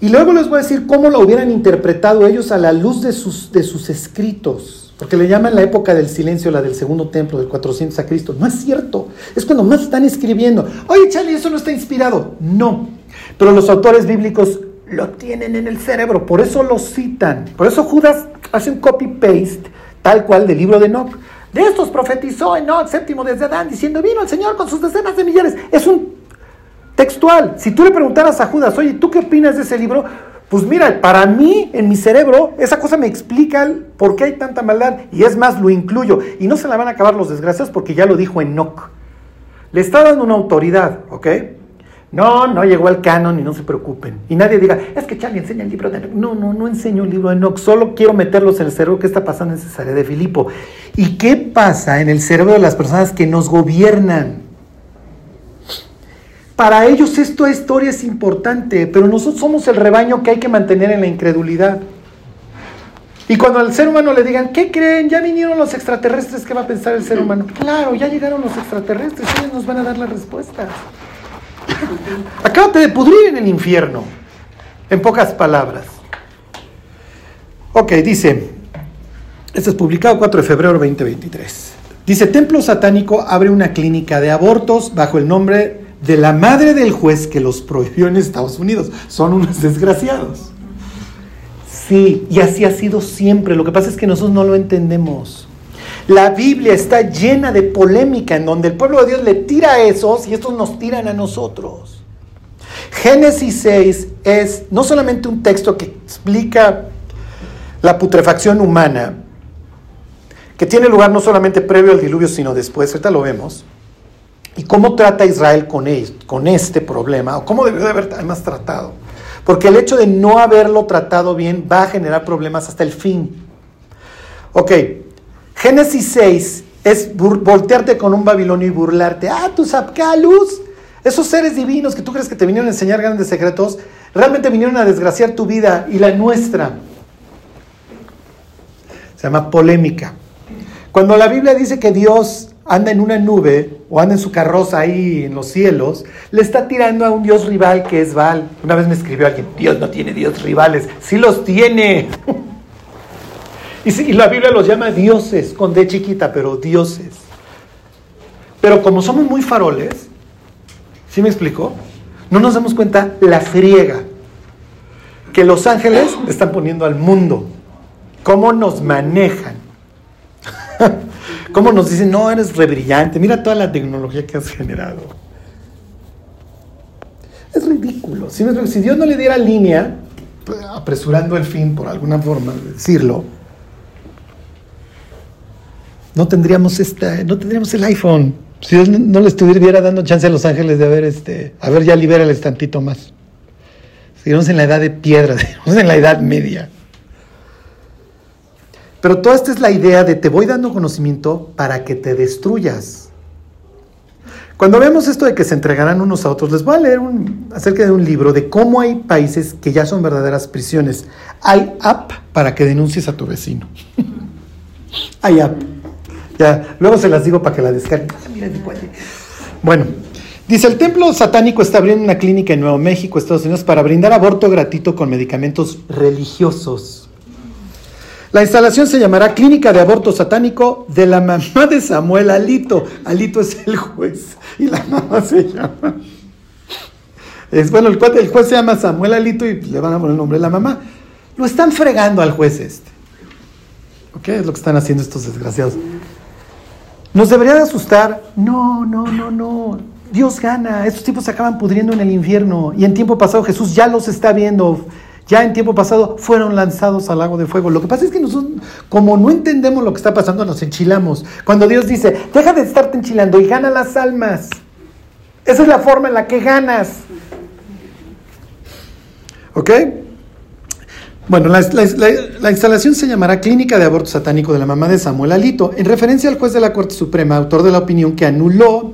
Y luego les voy a decir cómo lo hubieran interpretado ellos a la luz de sus, de sus escritos. Porque le llaman la época del silencio, la del segundo templo, del 400 a Cristo. No es cierto. Es cuando más están escribiendo. Oye, Charlie, eso no está inspirado. No. Pero los autores bíblicos lo tienen en el cerebro. Por eso lo citan. Por eso Judas hace un copy-paste tal cual del libro de Enoch. De estos profetizó Enoch, séptimo desde Adán, diciendo, vino el Señor con sus decenas de millares. Es un textual. Si tú le preguntaras a Judas, oye, ¿tú qué opinas de ese libro? Pues mira, para mí, en mi cerebro, esa cosa me explica por qué hay tanta maldad. Y es más, lo incluyo. Y no se la van a acabar los desgraciados porque ya lo dijo Enoch. Le está dando una autoridad, ¿ok? No, no llegó al canon y no se preocupen. Y nadie diga, es que Charlie enseña el libro de Enoch. No, no, no enseño el libro de Enoch. Solo quiero meterlos en el cerebro. ¿Qué está pasando en Cesarea de Filipo? ¿Y qué pasa en el cerebro de las personas que nos gobiernan? Para ellos esta historia es importante, pero nosotros somos el rebaño que hay que mantener en la incredulidad. Y cuando al ser humano le digan, ¿qué creen? Ya vinieron los extraterrestres, ¿qué va a pensar el ser humano? Claro, ya llegaron los extraterrestres, ellos nos van a dar las respuestas. Acábate de pudrir en el infierno, en pocas palabras. Ok, dice, esto es publicado 4 de febrero 2023. Dice, Templo Satánico abre una clínica de abortos bajo el nombre de la madre del juez que los prohibió en Estados Unidos. Son unos desgraciados. Sí, y así ha sido siempre. Lo que pasa es que nosotros no lo entendemos. La Biblia está llena de polémica en donde el pueblo de Dios le tira a esos y estos nos tiran a nosotros. Génesis 6 es no solamente un texto que explica la putrefacción humana, que tiene lugar no solamente previo al diluvio, sino después, ahorita lo vemos, ¿Y cómo trata Israel con, este problema? ¿O cómo debió de haber además tratado? Porque el hecho de no haberlo tratado bien va a generar problemas hasta el fin. Ok, Génesis 6 es voltearte con un babilonio y burlarte. Ah, tus abcalus, esos seres divinos que tú crees que te vinieron a enseñar grandes secretos, realmente vinieron a desgraciar tu vida y la nuestra. Se llama polémica. Cuando la Biblia dice que Dios anda en una nube o anda en su carroza ahí en los cielos, le está tirando a un dios rival que es Baal. Una vez me escribió alguien, Dios no tiene dios rivales, sí los tiene. y, la Biblia los llama dioses, con D chiquita, pero dioses. Pero como somos muy faroles, ¿sí me explico? No nos damos cuenta la friega que los ángeles están poniendo al mundo, cómo nos manejan. ¿Cómo nos dicen, no, eres re brillante, mira toda la tecnología que has generado? Es ridículo. Si, Dios no le diera línea, pues, apresurando el fin por alguna forma de decirlo, no tendríamos esta, no tendríamos el iPhone. Si Dios no le estuviera dando chance a los ángeles de ver este, a ver, ya libérales tantito más. Seguimos en la edad de piedra, seguimos en la edad media. Pero toda esta es la idea de te voy dando conocimiento para que te destruyas. Cuando vemos esto de que se entregarán unos a otros, les voy a leer un, acerca de un libro de cómo hay países que ya son verdaderas prisiones. Hay app para que denuncies a tu vecino. hay app. Ya, luego se las digo para que la descarguen. Bueno, dice, el templo satánico está abriendo una clínica en Nuevo México, Estados Unidos, para brindar aborto gratuito con medicamentos religiosos. La instalación se llamará Clínica de Aborto Satánico de la mamá de Samuel Alito. Alito es el juez y la mamá se llama. Es, bueno, el, el juez se llama Samuel Alito y le van a poner el nombre de la mamá. Lo están fregando al juez este. ¿Ok? Es lo que están haciendo estos desgraciados. ¿Nos debería de asustar? No, no, no, no. Dios gana. Estos tipos se acaban pudriendo en el infierno. Y en tiempo pasado Jesús ya los está viendo ya en tiempo pasado fueron lanzados al lago de fuego. Lo que pasa es que nosotros, como no entendemos lo que está pasando, nos enchilamos. Cuando Dios dice, deja de estarte enchilando y gana las almas. Esa es la forma en la que ganas. ¿Ok? Bueno, la, la, instalación se llamará Clínica de Aborto Satánico de la Mamá de Samuel Alito, en referencia al juez de la Corte Suprema, autor de la opinión que anuló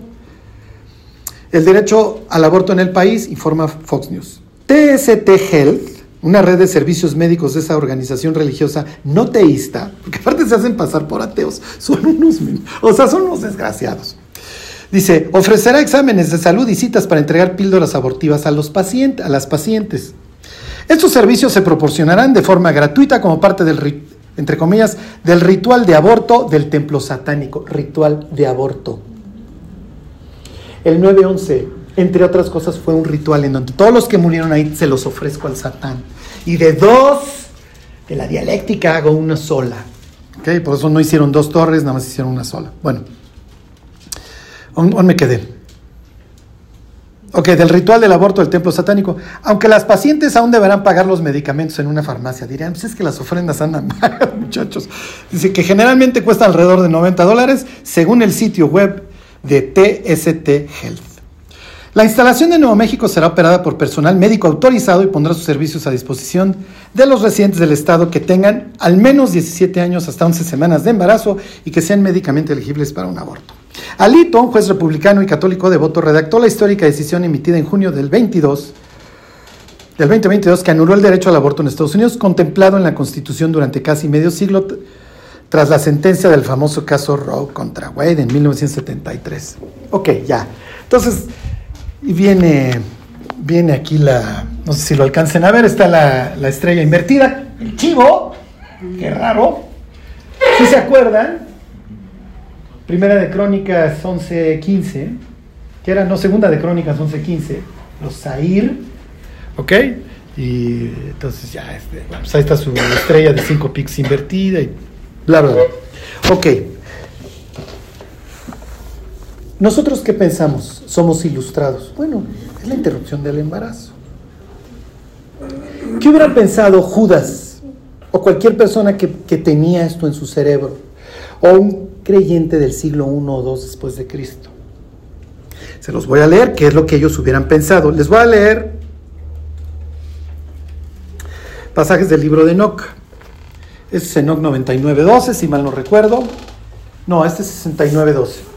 el derecho al aborto en el país, informa Fox News. TST Health una red de servicios médicos de esa organización religiosa no teísta, porque aparte se hacen pasar por ateos, son unos, o sea, son unos desgraciados. Dice, ofrecerá exámenes de salud y citas para entregar píldoras abortivas a, los pacientes, a las pacientes. Estos servicios se proporcionarán de forma gratuita como parte del, entre comillas, del ritual de aborto del templo satánico, ritual de aborto. El 911 entre otras cosas, fue un ritual en donde todos los que murieron ahí se los ofrezco al Satán. Y de dos, de la dialéctica hago una sola. ¿Okay? Por eso no hicieron dos torres, nada más hicieron una sola. Bueno, ¿dónde me quedé? Ok, del ritual del aborto del templo satánico. Aunque las pacientes aún deberán pagar los medicamentos en una farmacia, dirían, pues es que las ofrendas andan mal, muchachos. Dice que generalmente cuesta alrededor de 90 dólares, según el sitio web de TST Health. La instalación de Nuevo México será operada por personal médico autorizado y pondrá sus servicios a disposición de los residentes del Estado que tengan al menos 17 años hasta 11 semanas de embarazo y que sean médicamente elegibles para un aborto. Alito, un juez republicano y católico devoto, redactó la histórica decisión emitida en junio del 22 del 2022 que anuló el derecho al aborto en Estados Unidos, contemplado en la Constitución durante casi medio siglo tras la sentencia del famoso caso Roe contra Wade en 1973. Ok, ya. Entonces, y viene, viene aquí la, no sé si lo alcancen a ver, está la, estrella invertida, el chivo, qué raro. Si se acuerdan, primera de Crónicas 11.15, que era, no, segunda de Crónicas 11.15, los Zair, ¿ok? Y entonces ya, este, ahí está su estrella de cinco pics invertida y bla, bla, bla. Ok. ¿Nosotros qué pensamos? Somos ilustrados. Bueno, es la interrupción del embarazo. ¿Qué hubiera pensado Judas o cualquier persona que, tenía esto en su cerebro? O un creyente del siglo I o II después de Cristo. Se los voy a leer, qué es lo que ellos hubieran pensado. Les voy a leer pasajes del libro de Enoch. Este es Enoch 99.12, si mal no recuerdo. No, este es 69.12.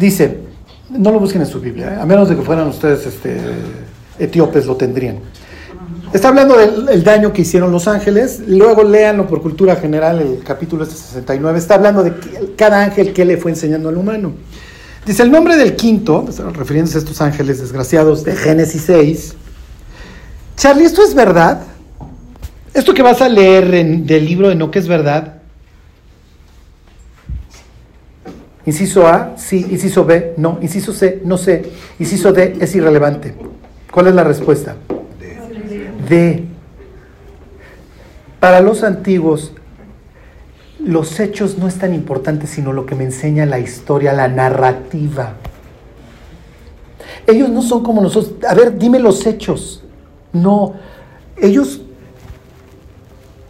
Dice, no lo busquen en su Biblia, ¿eh? a menos de que fueran ustedes este, etíopes, lo tendrían. Está hablando del daño que hicieron los ángeles, luego léanlo por cultura general, el capítulo este 69, está hablando de cada ángel que le fue enseñando al humano. Dice el nombre del quinto, refiriéndose a estos ángeles desgraciados de Génesis 6. Charlie, ¿esto es verdad? ¿Esto que vas a leer del libro de No que es verdad? Inciso A, sí. Inciso B, no. Inciso C, no sé. Inciso D, es irrelevante. ¿Cuál es la respuesta? D. Para los antiguos, los hechos no es tan importante, sino lo que me enseña la historia, la narrativa. Ellos no son como nosotros. A ver, dime los hechos. No, ellos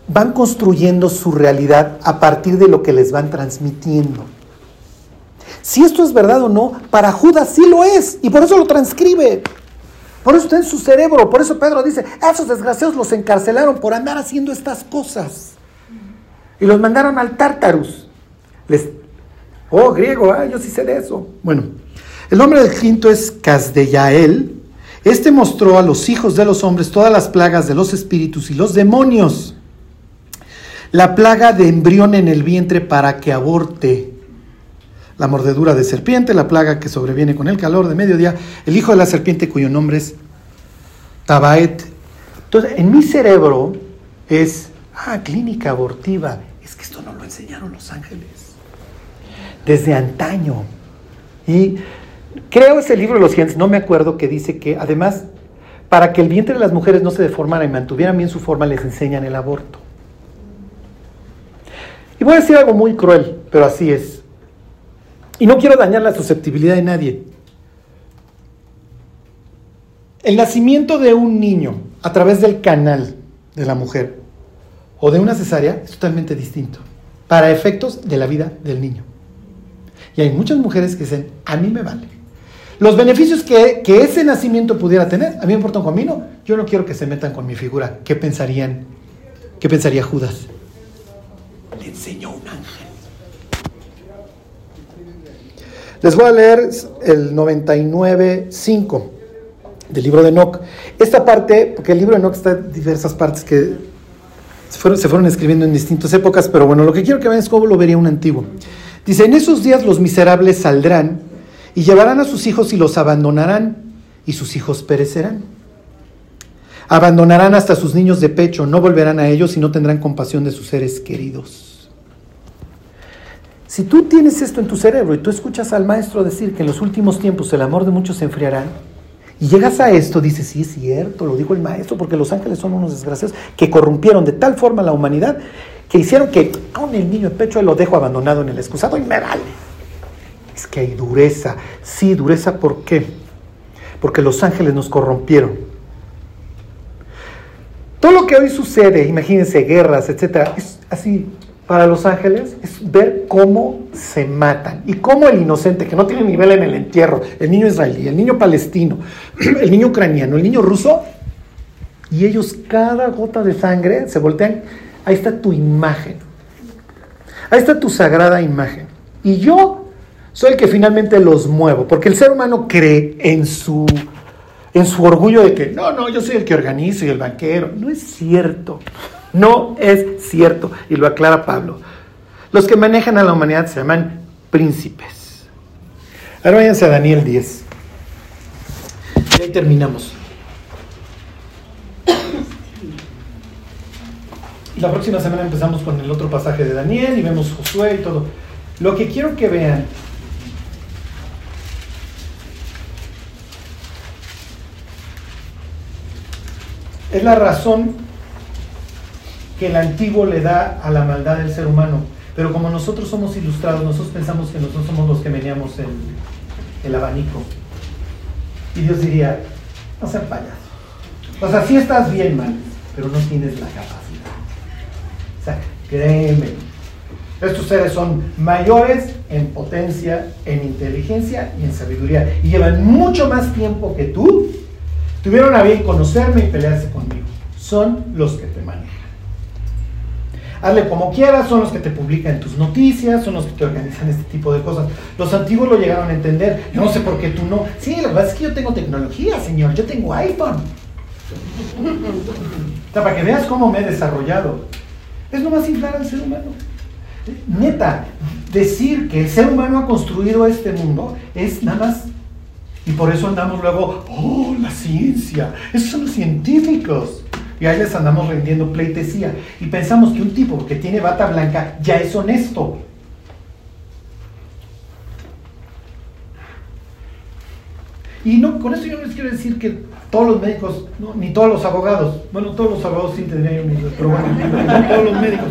van construyendo su realidad a partir de lo que les van transmitiendo. Si esto es verdad o no, para Judas sí lo es y por eso lo transcribe. Por eso está en su cerebro. Por eso Pedro dice, esos desgraciados los encarcelaron por andar haciendo estas cosas. Y los mandaron al Tártarus. Les, oh, griego, ah, yo sí sé de eso. Bueno, el nombre del quinto es Casdeyael. Este mostró a los hijos de los hombres todas las plagas de los espíritus y los demonios. La plaga de embrión en el vientre para que aborte. La mordedura de serpiente, la plaga que sobreviene con el calor de mediodía, el hijo de la serpiente cuyo nombre es Tabaet. Entonces, en mi cerebro es, ah, clínica abortiva. Es que esto no lo enseñaron los ángeles. Desde antaño. Y creo ese libro de los gigantes, no me acuerdo, que dice que además, para que el vientre de las mujeres no se deformara y mantuvieran bien su forma, les enseñan el aborto. Y voy a decir algo muy cruel, pero así es. Y no quiero dañar la susceptibilidad de nadie. El nacimiento de un niño a través del canal de la mujer o de una cesárea es totalmente distinto para efectos de la vida del niño. Y hay muchas mujeres que dicen, a mí me vale. Los beneficios que, que ese nacimiento pudiera tener, a mí me importa un comino, yo no quiero que se metan con mi figura. ¿Qué pensarían? ¿Qué pensaría Judas? Le enseñó un ángel. Les voy a leer el 99.5 del libro de Enoch. Esta parte, porque el libro de Enoch está en diversas partes que se fueron, se fueron escribiendo en distintas épocas, pero bueno, lo que quiero que vean es cómo lo vería un antiguo. Dice, en esos días los miserables saldrán y llevarán a sus hijos y los abandonarán, y sus hijos perecerán. Abandonarán hasta sus niños de pecho, no volverán a ellos y no tendrán compasión de sus seres queridos. Si tú tienes esto en tu cerebro y tú escuchas al maestro decir que en los últimos tiempos el amor de muchos se enfriará, y llegas a esto, dices, sí es cierto, lo dijo el maestro, porque los ángeles son unos desgraciados que corrompieron de tal forma la humanidad que hicieron que con el niño de pecho lo dejo abandonado en el excusado y me vale. Es que hay dureza. Sí, dureza, ¿por qué? Porque los ángeles nos corrompieron. Todo lo que hoy sucede, imagínense guerras, etcétera, es así para los ángeles es ver cómo se matan y cómo el inocente que no tiene nivel en el entierro, el niño israelí, el niño palestino, el niño ucraniano, el niño ruso, y ellos cada gota de sangre se voltean, ahí está tu imagen, ahí está tu sagrada imagen. Y yo soy el que finalmente los muevo, porque el ser humano cree en su, en su orgullo de que, no, no, yo soy el que organizo y el banquero. No es cierto. No es cierto, y lo aclara Pablo. Los que manejan a la humanidad se llaman príncipes. Ahora váyanse a Daniel 10. Y ahí terminamos. La próxima semana empezamos con el otro pasaje de Daniel y vemos Josué y todo. Lo que quiero que vean es la razón que el antiguo le da a la maldad del ser humano. Pero como nosotros somos ilustrados, nosotros pensamos que nosotros somos los que meneamos el, el abanico. Y Dios diría, no sean payasos. O sea, sí estás bien, mal, pero no tienes la capacidad. O sea, créeme. Estos seres son mayores en potencia, en inteligencia y en sabiduría. Y llevan mucho más tiempo que tú. Tuvieron a bien conocerme y pelearse conmigo. Son los que te manejan hazle como quieras, son los que te publican tus noticias, son los que te organizan este tipo de cosas. Los antiguos lo llegaron a entender, yo no sé por qué tú no. Sí, la verdad es que yo tengo tecnología, señor, yo tengo iPhone. O sea, para que veas cómo me he desarrollado. Es lo más inflar al ser humano. Neta, decir que el ser humano ha construido este mundo es nada más y por eso andamos luego, oh, la ciencia, esos son los científicos. Y ahí les andamos rendiendo pleitesía. Y pensamos que un tipo que tiene bata blanca ya es honesto. Y no, con esto yo no les quiero decir que todos los médicos, ni todos los abogados, bueno, todos los abogados sí tendrían un pero bueno, no todos los médicos.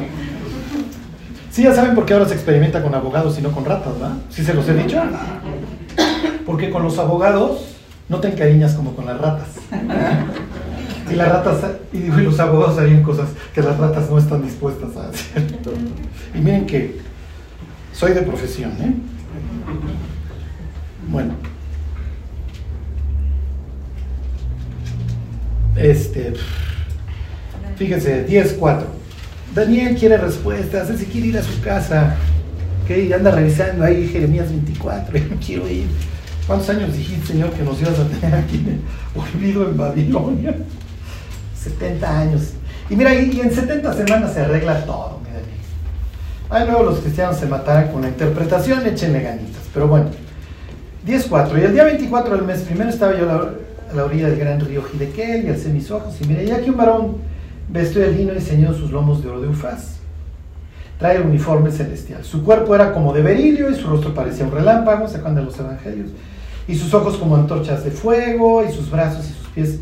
Sí, ya saben por qué ahora se experimenta con abogados y no con ratas, ¿verdad? Sí se los he dicho. Porque con los abogados no te encariñas como con las ratas. Y las ratas, y los abogados harían cosas que las ratas no están dispuestas a hacer. Y miren que soy de profesión, ¿eh? Bueno. Este, fíjense, 10.4. Daniel quiere respuestas, él se quiere ir a su casa. ¿ok? Y anda revisando ahí Jeremías 24. Yo quiero ir. ¿Cuántos años dijiste, Señor, que nos ibas a tener aquí olvido en Babilonia? 70 años. Y mira, y, y en 70 semanas se arregla todo. Mira. Ahí luego los cristianos se matarán con la interpretación, échenle ganitas. Pero bueno, 10.4. Y el día 24 del mes primero estaba yo a la, a la orilla del gran río Hidekel y alcé mis ojos y miré, y aquí un varón vestido de lino y ceñido sus lomos de oro de ufaz. Trae el uniforme celestial. Su cuerpo era como de berilio y su rostro parecía un relámpago, sacan de los evangelios. Y sus ojos como antorchas de fuego y sus brazos y sus pies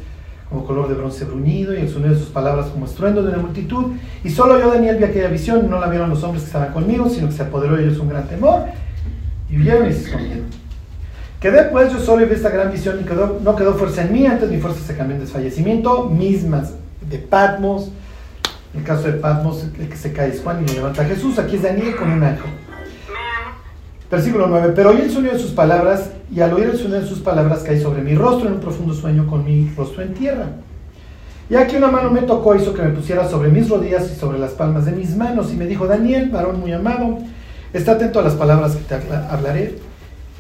como color de bronce bruñido y el sonido de sus palabras como estruendo de una multitud. Y solo yo, Daniel, vi aquella visión, no la vieron los hombres que estaban conmigo, sino que se apoderó de ellos un gran temor y huyeron y se escondieron. Quedé pues yo solo vi esta gran visión y quedó, no quedó fuerza en mí, antes mi fuerza se cambió en desfallecimiento, mismas de Patmos, el caso de Patmos, el que se cae es Juan y lo levanta Jesús, aquí es Daniel con un ángel. Versículo 9, pero oí el sonido de sus palabras y al oír el sonido de sus palabras caí sobre mi rostro en un profundo sueño con mi rostro en tierra. Y aquí una mano me tocó, hizo que me pusiera sobre mis rodillas y sobre las palmas de mis manos y me dijo, Daniel, varón muy amado, está atento a las palabras que te hablaré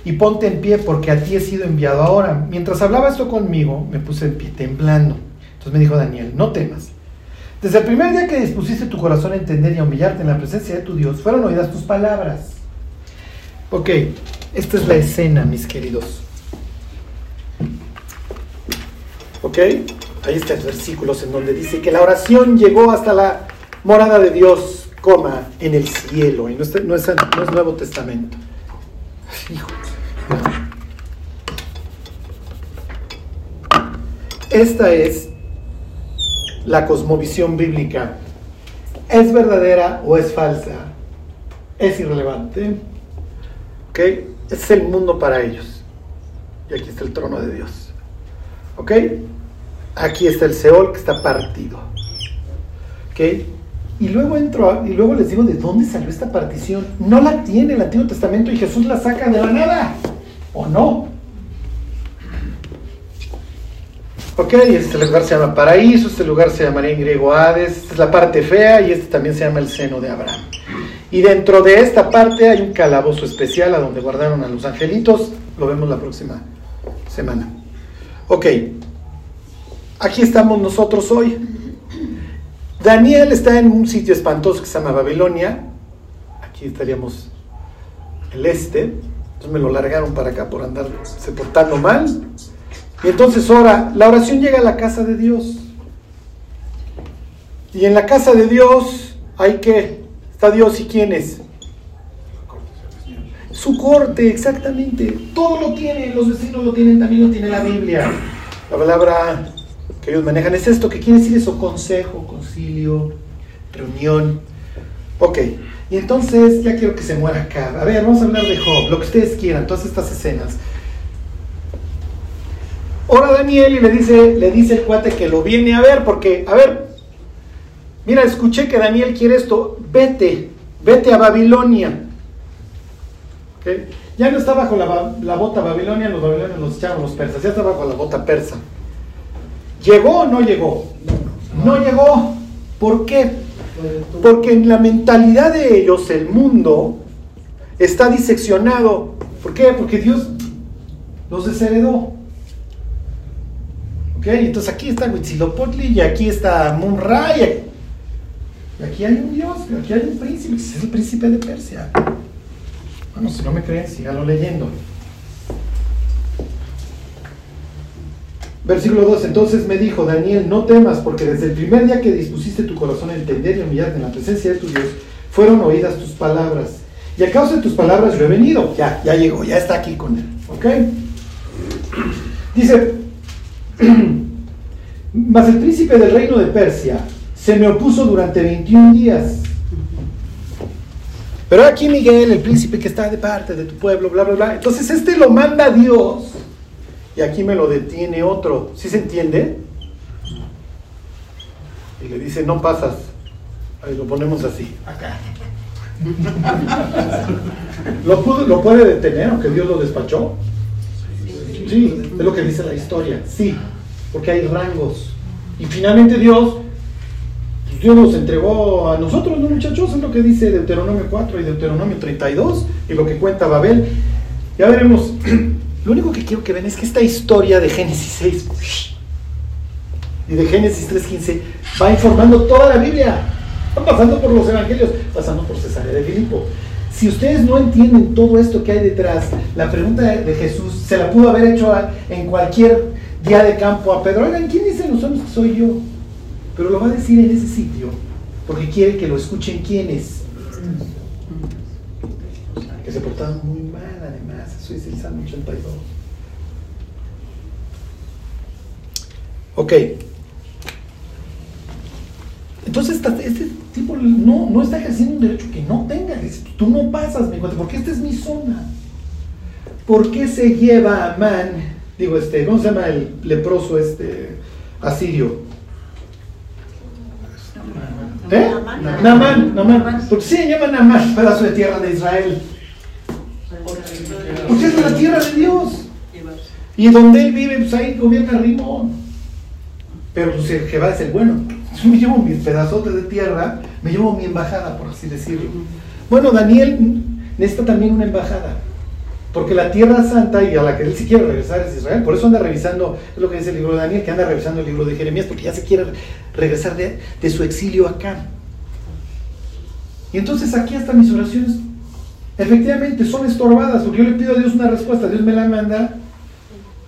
y ponte en pie porque a ti he sido enviado ahora. Mientras hablaba esto conmigo, me puse en pie temblando. Entonces me dijo Daniel, no temas. Desde el primer día que dispusiste tu corazón a entender y a humillarte en la presencia de tu Dios, fueron oídas tus palabras. Ok, esta es la escena, mis queridos. Ok, ahí está el versículos en donde dice que la oración llegó hasta la morada de Dios, coma, en el cielo. Y no es, no es, no es Nuevo Testamento. Hijo. Esta es la cosmovisión bíblica. ¿Es verdadera o es falsa? Es irrelevante. ¿Ok? Es el mundo para ellos. Y aquí está el trono de Dios. ¿Ok? Aquí está el Seol que está partido. ¿Ok? Y luego entro y luego les digo de dónde salió esta partición. No la tiene el Antiguo Testamento y Jesús la saca de la nada. ¿O no? Ok, este lugar se llama paraíso, este lugar se llamaría en griego Hades, esta es la parte fea y este también se llama el seno de Abraham. Y dentro de esta parte hay un calabozo especial a donde guardaron a los angelitos, lo vemos la próxima semana. Ok, aquí estamos nosotros hoy. Daniel está en un sitio espantoso que se llama Babilonia, aquí estaríamos el este, entonces me lo largaron para acá por andarse portando mal. Y entonces ora, la oración llega a la casa de Dios. Y en la casa de Dios hay que, está Dios y quién es. Su corte, exactamente. Todo lo tiene, los vecinos lo tienen, también lo tiene la Biblia. La palabra que ellos manejan es esto, que quiere decir eso, consejo, concilio, reunión. Ok, y entonces ya quiero que se muera acá. A ver, vamos a hablar de Job, lo que ustedes quieran, todas estas escenas. Ora Daniel y le dice, le dice el cuate que lo viene a ver, porque, a ver, mira, escuché que Daniel quiere esto, vete, vete a Babilonia. ¿Okay? Ya no está bajo la, bota babilonia, los babilonios los echaron los persas, ya está bajo la bota persa. ¿Llegó o no llegó? No llegó. ¿Por qué? Porque en la mentalidad de ellos el mundo está diseccionado. ¿Por qué? Porque Dios los desheredó. ¿Ok? Entonces aquí está Huitzilopochtli y aquí está Munra y aquí hay un Dios, aquí hay un príncipe, es el príncipe de Persia. Bueno, si no me creen, síganlo leyendo. Versículo 2. Entonces me dijo, Daniel, no temas, porque desde el primer día que dispusiste tu corazón a entender y humillarte en la presencia de tu Dios, fueron oídas tus palabras. Y a causa de tus palabras yo he venido. Ya, ya llegó, ya está aquí con él. ¿Ok? Dice, mas el príncipe del reino de Persia se me opuso durante 21 días. Pero aquí Miguel, el príncipe que está de parte de tu pueblo, bla, bla, bla. Entonces este lo manda Dios y aquí me lo detiene otro. ¿Sí se entiende? Y le dice, no pasas. Ahí lo ponemos así, acá. ¿Lo, pudo, ¿Lo puede detener aunque Dios lo despachó? Sí, es lo que dice la historia. Sí, porque hay rangos. Y finalmente Dios, Dios nos entregó a nosotros, ¿no muchachos? Es lo que dice Deuteronomio 4 y Deuteronomio 32 y lo que cuenta Babel. Ya veremos. Lo único que quiero que vean es que esta historia de Génesis 6 y de Génesis 3.15 va informando toda la Biblia. Va pasando por los evangelios, pasando por Cesarea de Filipo. Si ustedes no entienden todo esto que hay detrás, la pregunta de Jesús se la pudo haber hecho en cualquier día de campo a Pedro. Oigan, ¿quién dice los hombres que soy yo? Pero lo va a decir en ese sitio, porque quiere que lo escuchen quiénes. Que se portaban muy mal, además. Eso es el Salmo 82. Ok. Entonces, este tipo no, no está ejerciendo un derecho que no tenga. Tú no pasas, mi porque esta es mi zona. ¿Por qué se lleva a Amán, digo, este, ¿cómo se llama el leproso este asirio? ¿Eh? Namán, Namán. ¿Por qué se llama Namán, pedazo de tierra de Israel? Porque es la tierra de Dios. Y donde él vive, pues ahí gobierna Rimón. Pero pues Jehová es el bueno. Yo me llevo mis pedazotes de tierra, me llevo mi embajada, por así decirlo. Bueno, Daniel necesita también una embajada. Porque la tierra santa y a la que él sí quiere regresar es Israel. Por eso anda revisando, es lo que dice el libro de Daniel, que anda revisando el libro de Jeremías, porque ya se quiere regresar de, su exilio acá. Y entonces aquí están mis oraciones. Efectivamente, son estorbadas, porque yo le pido a Dios una respuesta, Dios me la manda,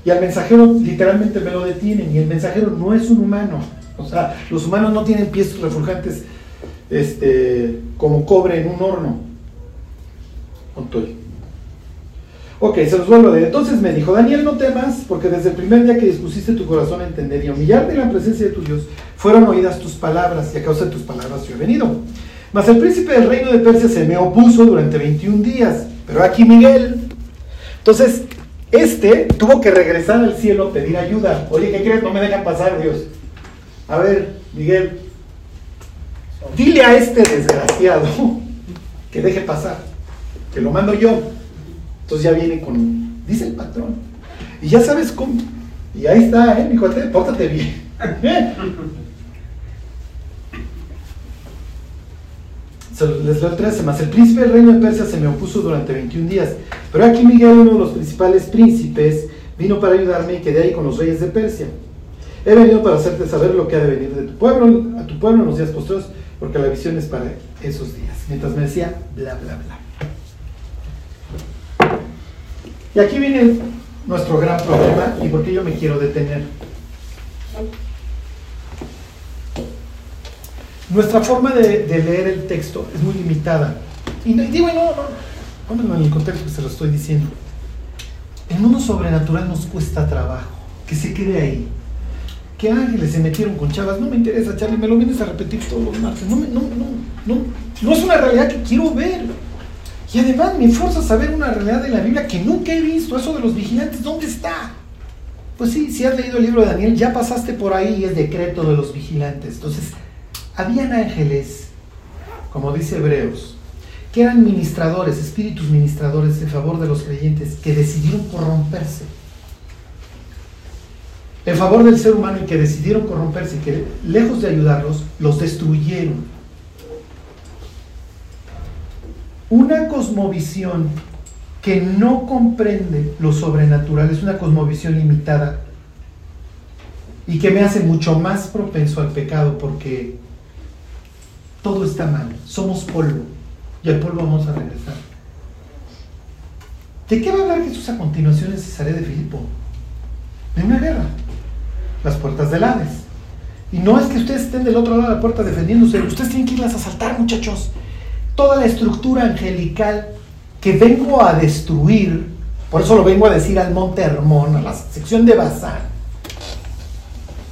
y al mensajero literalmente me lo detienen, y el mensajero no es un humano. O sea, los humanos no tienen pies refulgantes este, como cobre en un horno. Ok, se los vuelvo a leer. Entonces me dijo, Daniel, no temas, porque desde el primer día que dispusiste tu corazón a entender y humillarte en la presencia de tu Dios, fueron oídas tus palabras, y a causa de tus palabras yo he venido. Mas el príncipe del reino de Persia se me opuso durante 21 días, pero aquí Miguel. Entonces, este tuvo que regresar al cielo a pedir ayuda. Oye, ¿qué crees? No me dejan pasar, Dios. A ver, Miguel, dile a este desgraciado que deje pasar, que lo mando yo. Entonces ya viene con, dice el patrón. Y ya sabes cómo. Y ahí está, ¿eh? Mi cuate, pórtate bien. Les leo el 13 más. El príncipe del reino de Persia se me opuso durante 21 días. Pero aquí Miguel, uno de los principales príncipes, vino para ayudarme y quedé ahí con los reyes de Persia. He venido para hacerte saber lo que ha de venir de tu pueblo, a tu pueblo en los días posteriores, porque la visión es para esos días. Mientras me decía, bla, bla, bla. Y aquí viene nuestro gran problema y por qué yo me quiero detener. Nuestra forma de, leer el texto es muy limitada. Y digo, no, no, en el contexto que se lo estoy diciendo. El mundo sobrenatural nos cuesta trabajo, que se quede ahí. Que ángeles se metieron con chavas, no me interesa, Charlie, me lo vienes a repetir todos los martes. No, no, no, no, no es una realidad que quiero ver. Y además me fuerza a saber una realidad de la Biblia que nunca he visto, eso de los vigilantes, ¿dónde está? Pues sí, si has leído el libro de Daniel, ya pasaste por ahí y es decreto de los vigilantes. Entonces, habían ángeles, como dice Hebreos, que eran ministradores, espíritus ministradores en favor de los creyentes, que decidieron corromperse. En favor del ser humano y que decidieron corromperse, y que lejos de ayudarlos, los destruyeron Una cosmovisión que no comprende lo sobrenatural es una cosmovisión limitada y que me hace mucho más propenso al pecado porque todo está mal, somos polvo y al polvo vamos a regresar. ¿De qué va a hablar Jesús a continuación en Cesarea de Filipo? De una guerra, las puertas del Hades. Y no es que ustedes estén del otro lado de la puerta defendiéndose, ustedes tienen que irlas a asaltar, muchachos toda la estructura angelical que vengo a destruir, por eso lo vengo a decir al monte Hermón, a la sección de Bazán,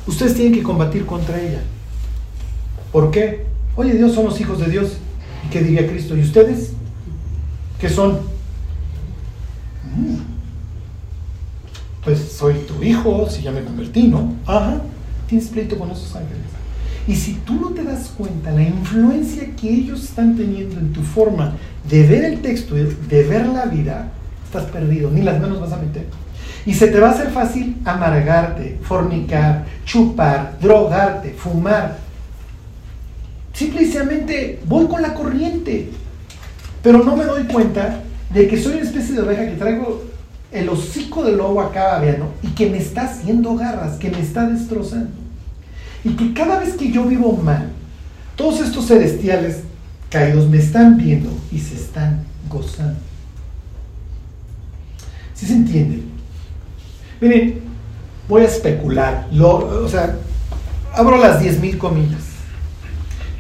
ustedes tienen que combatir contra ella. ¿Por qué? Oye, Dios, somos hijos de Dios. ¿Y qué diría Cristo? ¿Y ustedes? ¿Qué son? Mm. Pues soy tu hijo, si ya me convertí, ¿no? Ajá, tienes pleito con esos ángeles. Y si tú no te das cuenta la influencia que ellos están teniendo en tu forma de ver el texto, de ver la vida, estás perdido, ni las manos vas a meter. Y se te va a hacer fácil amargarte, fornicar, chupar, drogarte, fumar. Simplemente voy con la corriente. Pero no me doy cuenta de que soy una especie de oveja que traigo el hocico del lobo acá babeando y que me está haciendo garras, que me está destrozando. Y que cada vez que yo vivo mal, todos estos celestiales caídos me están viendo y se están gozando. ¿Sí se entiende? Miren, voy a especular, lo, o sea, abro las 10.000 comillas.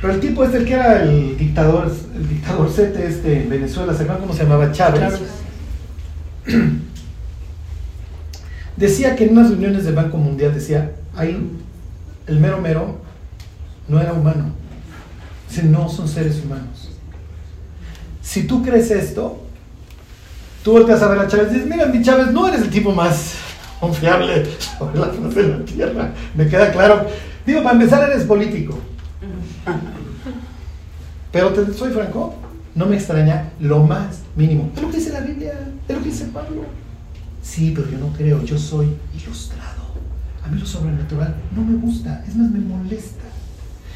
Pero el tipo este, el que era el dictador, el dictador este, este en Venezuela, ¿se acuerdan cómo se llamaba? Chávez. Decía que en unas reuniones del Banco Mundial decía, ahí el mero mero no era humano. Dice, no son seres humanos. Si tú crees esto, tú volteas a ver a Chávez y dices, mira, mi Chávez, no eres el tipo más confiable sobre la faz de la tierra. Me queda claro. Digo, para empezar, eres político. Pero te soy franco, no me extraña lo más mínimo. Es lo que dice la Biblia, es lo que dice Pablo. Sí, pero yo no creo, yo soy ilustrado. A mí lo sobrenatural no me gusta, es más, me molesta.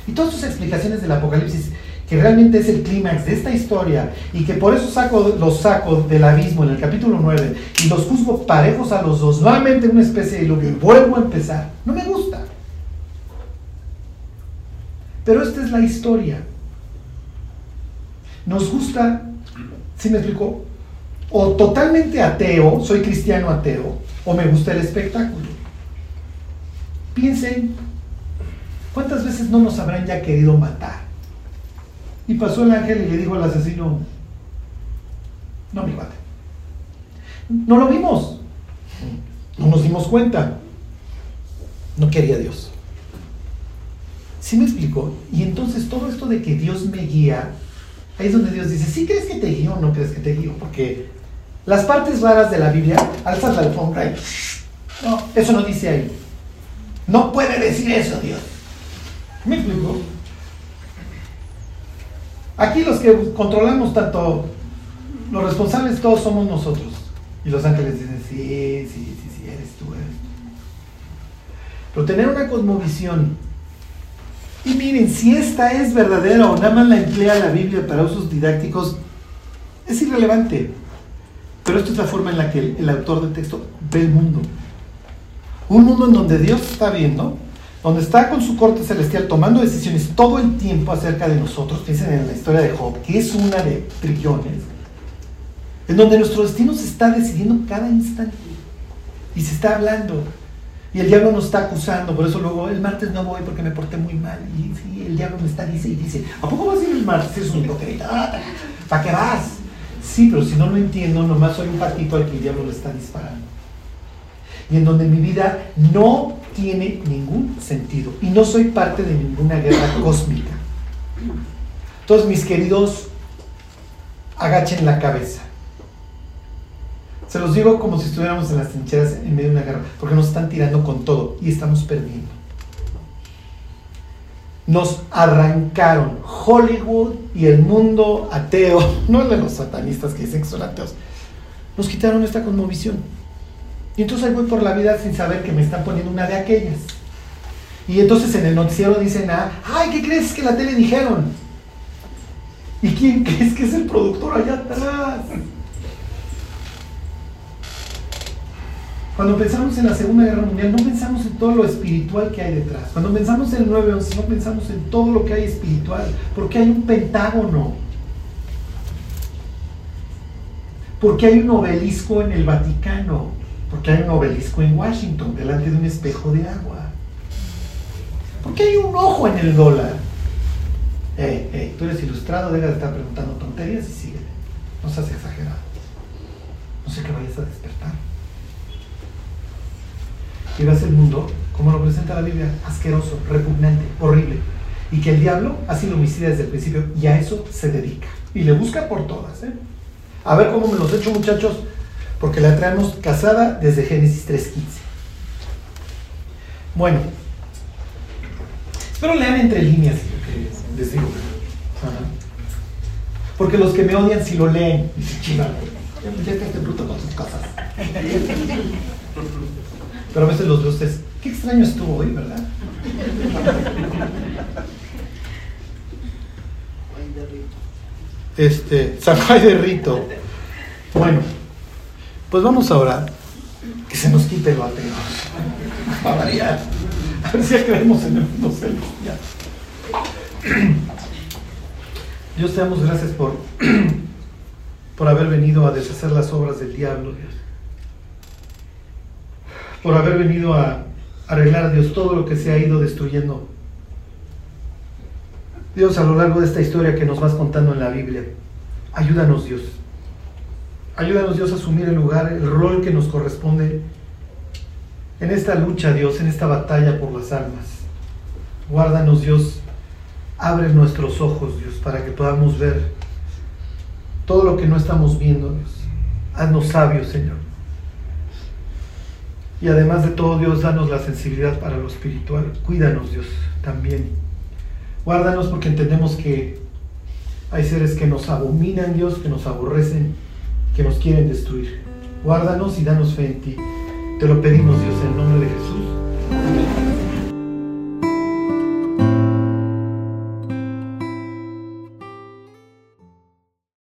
Y todas sus explicaciones del Apocalipsis, que realmente es el clímax de esta historia, y que por eso saco, los saco del abismo en el capítulo 9 y los juzgo parejos a los dos, nuevamente una especie de diluvio, y vuelvo a empezar, no me gusta. Pero esta es la historia. Nos gusta, si me explico? O totalmente ateo, soy cristiano ateo, o me gusta el espectáculo. Piensen, ¿cuántas veces no nos habrán ya querido matar? Y pasó el ángel y le dijo al asesino, no mi cuate. No lo vimos. No nos dimos cuenta. No quería Dios. ¿Sí me explico? Y entonces todo esto de que Dios me guía, ahí es donde Dios dice, ¿sí crees que te guío o no crees que te guío? Porque las partes raras de la Biblia, alzas la alfombra y... Eso no dice ahí. No puede decir eso Dios. ¿Me explico? Aquí los que controlamos tanto, los responsables todos somos nosotros. Y los ángeles dicen, sí, sí, sí, sí, eres tú, eres tú. Pero tener una cosmovisión y miren, si esta es verdadera o nada más la emplea la Biblia para usos didácticos, es irrelevante. Pero esta es la forma en la que el, el, autor del texto ve el mundo. Un mundo en donde Dios está viendo, donde está con su corte celestial tomando decisiones todo el tiempo acerca de nosotros. Piensen en la historia de Job, que es una de trillones. En donde nuestro destino se está decidiendo cada instante. Y se está hablando. Y el diablo nos está acusando, por eso luego el martes no voy porque me porté muy mal. Y sí, el diablo me está dice y dice, ¿a poco vas a ir el martes? Es un hipócrita. ¿Para qué vas? Sí, pero si no lo entiendo, nomás soy un patito al que el diablo le está disparando. Y en donde mi vida no tiene ningún sentido. Y no soy parte de ninguna guerra cósmica. Entonces, mis queridos, agachen la cabeza. Se los digo como si estuviéramos en las trincheras en medio de una guerra, porque nos están tirando con todo y estamos perdiendo. Nos arrancaron Hollywood y el mundo ateo, no de los satanistas que dicen que son ateos, nos quitaron esta cosmovisión. Y entonces voy por la vida sin saber que me están poniendo una de aquellas. Y entonces en el noticiero dicen, ah, ay, ¿qué crees que la tele dijeron? ¿Y quién crees que es el productor allá atrás? Cuando pensamos en la Segunda Guerra Mundial, no pensamos en todo lo espiritual que hay detrás. Cuando pensamos en el 9-11, no pensamos en todo lo que hay espiritual, porque hay un pentágono. Porque hay un obelisco en el Vaticano. Porque hay un obelisco en Washington, delante de un espejo de agua. Porque hay un ojo en el dólar. Hey, hey, tú eres ilustrado, deja de estar preguntando tonterías y sigue. No seas exagerado. No sé qué vayas a despertar y ves el mundo como lo presenta la Biblia, asqueroso, repugnante, horrible. Y que el diablo ha sido homicida desde el principio y a eso se dedica. Y le busca por todas. ¿eh? A ver cómo me los echo muchachos, porque la traemos casada desde Génesis 3.15. Bueno, espero lean entre líneas les digo. Porque los que me odian si lo leen, chivan. Ya, ya que este bruto con sus cosas. Pero a veces los veo ustedes, qué extraño estuvo hoy, ¿verdad? Este, San Juan de Rito. Bueno, pues vamos a orar. Que se nos quite el ateo. A variar. A ver si ya creemos en el mundo celestial. Dios te damos gracias por, por haber venido a deshacer las obras del diablo, Dios. Por haber venido a arreglar, Dios, todo lo que se ha ido destruyendo. Dios, a lo largo de esta historia que nos vas contando en la Biblia, ayúdanos, Dios. Ayúdanos, Dios, a asumir el lugar, el rol que nos corresponde en esta lucha, Dios, en esta batalla por las almas. Guárdanos, Dios, abre nuestros ojos, Dios, para que podamos ver todo lo que no estamos viendo, Dios. Haznos sabios, Señor. Y además de todo, Dios, danos la sensibilidad para lo espiritual. Cuídanos, Dios, también. Guárdanos porque entendemos que hay seres que nos abominan, Dios, que nos aborrecen, que nos quieren destruir. Guárdanos y danos fe en ti. Te lo pedimos, Dios, en el nombre de Jesús. Amén.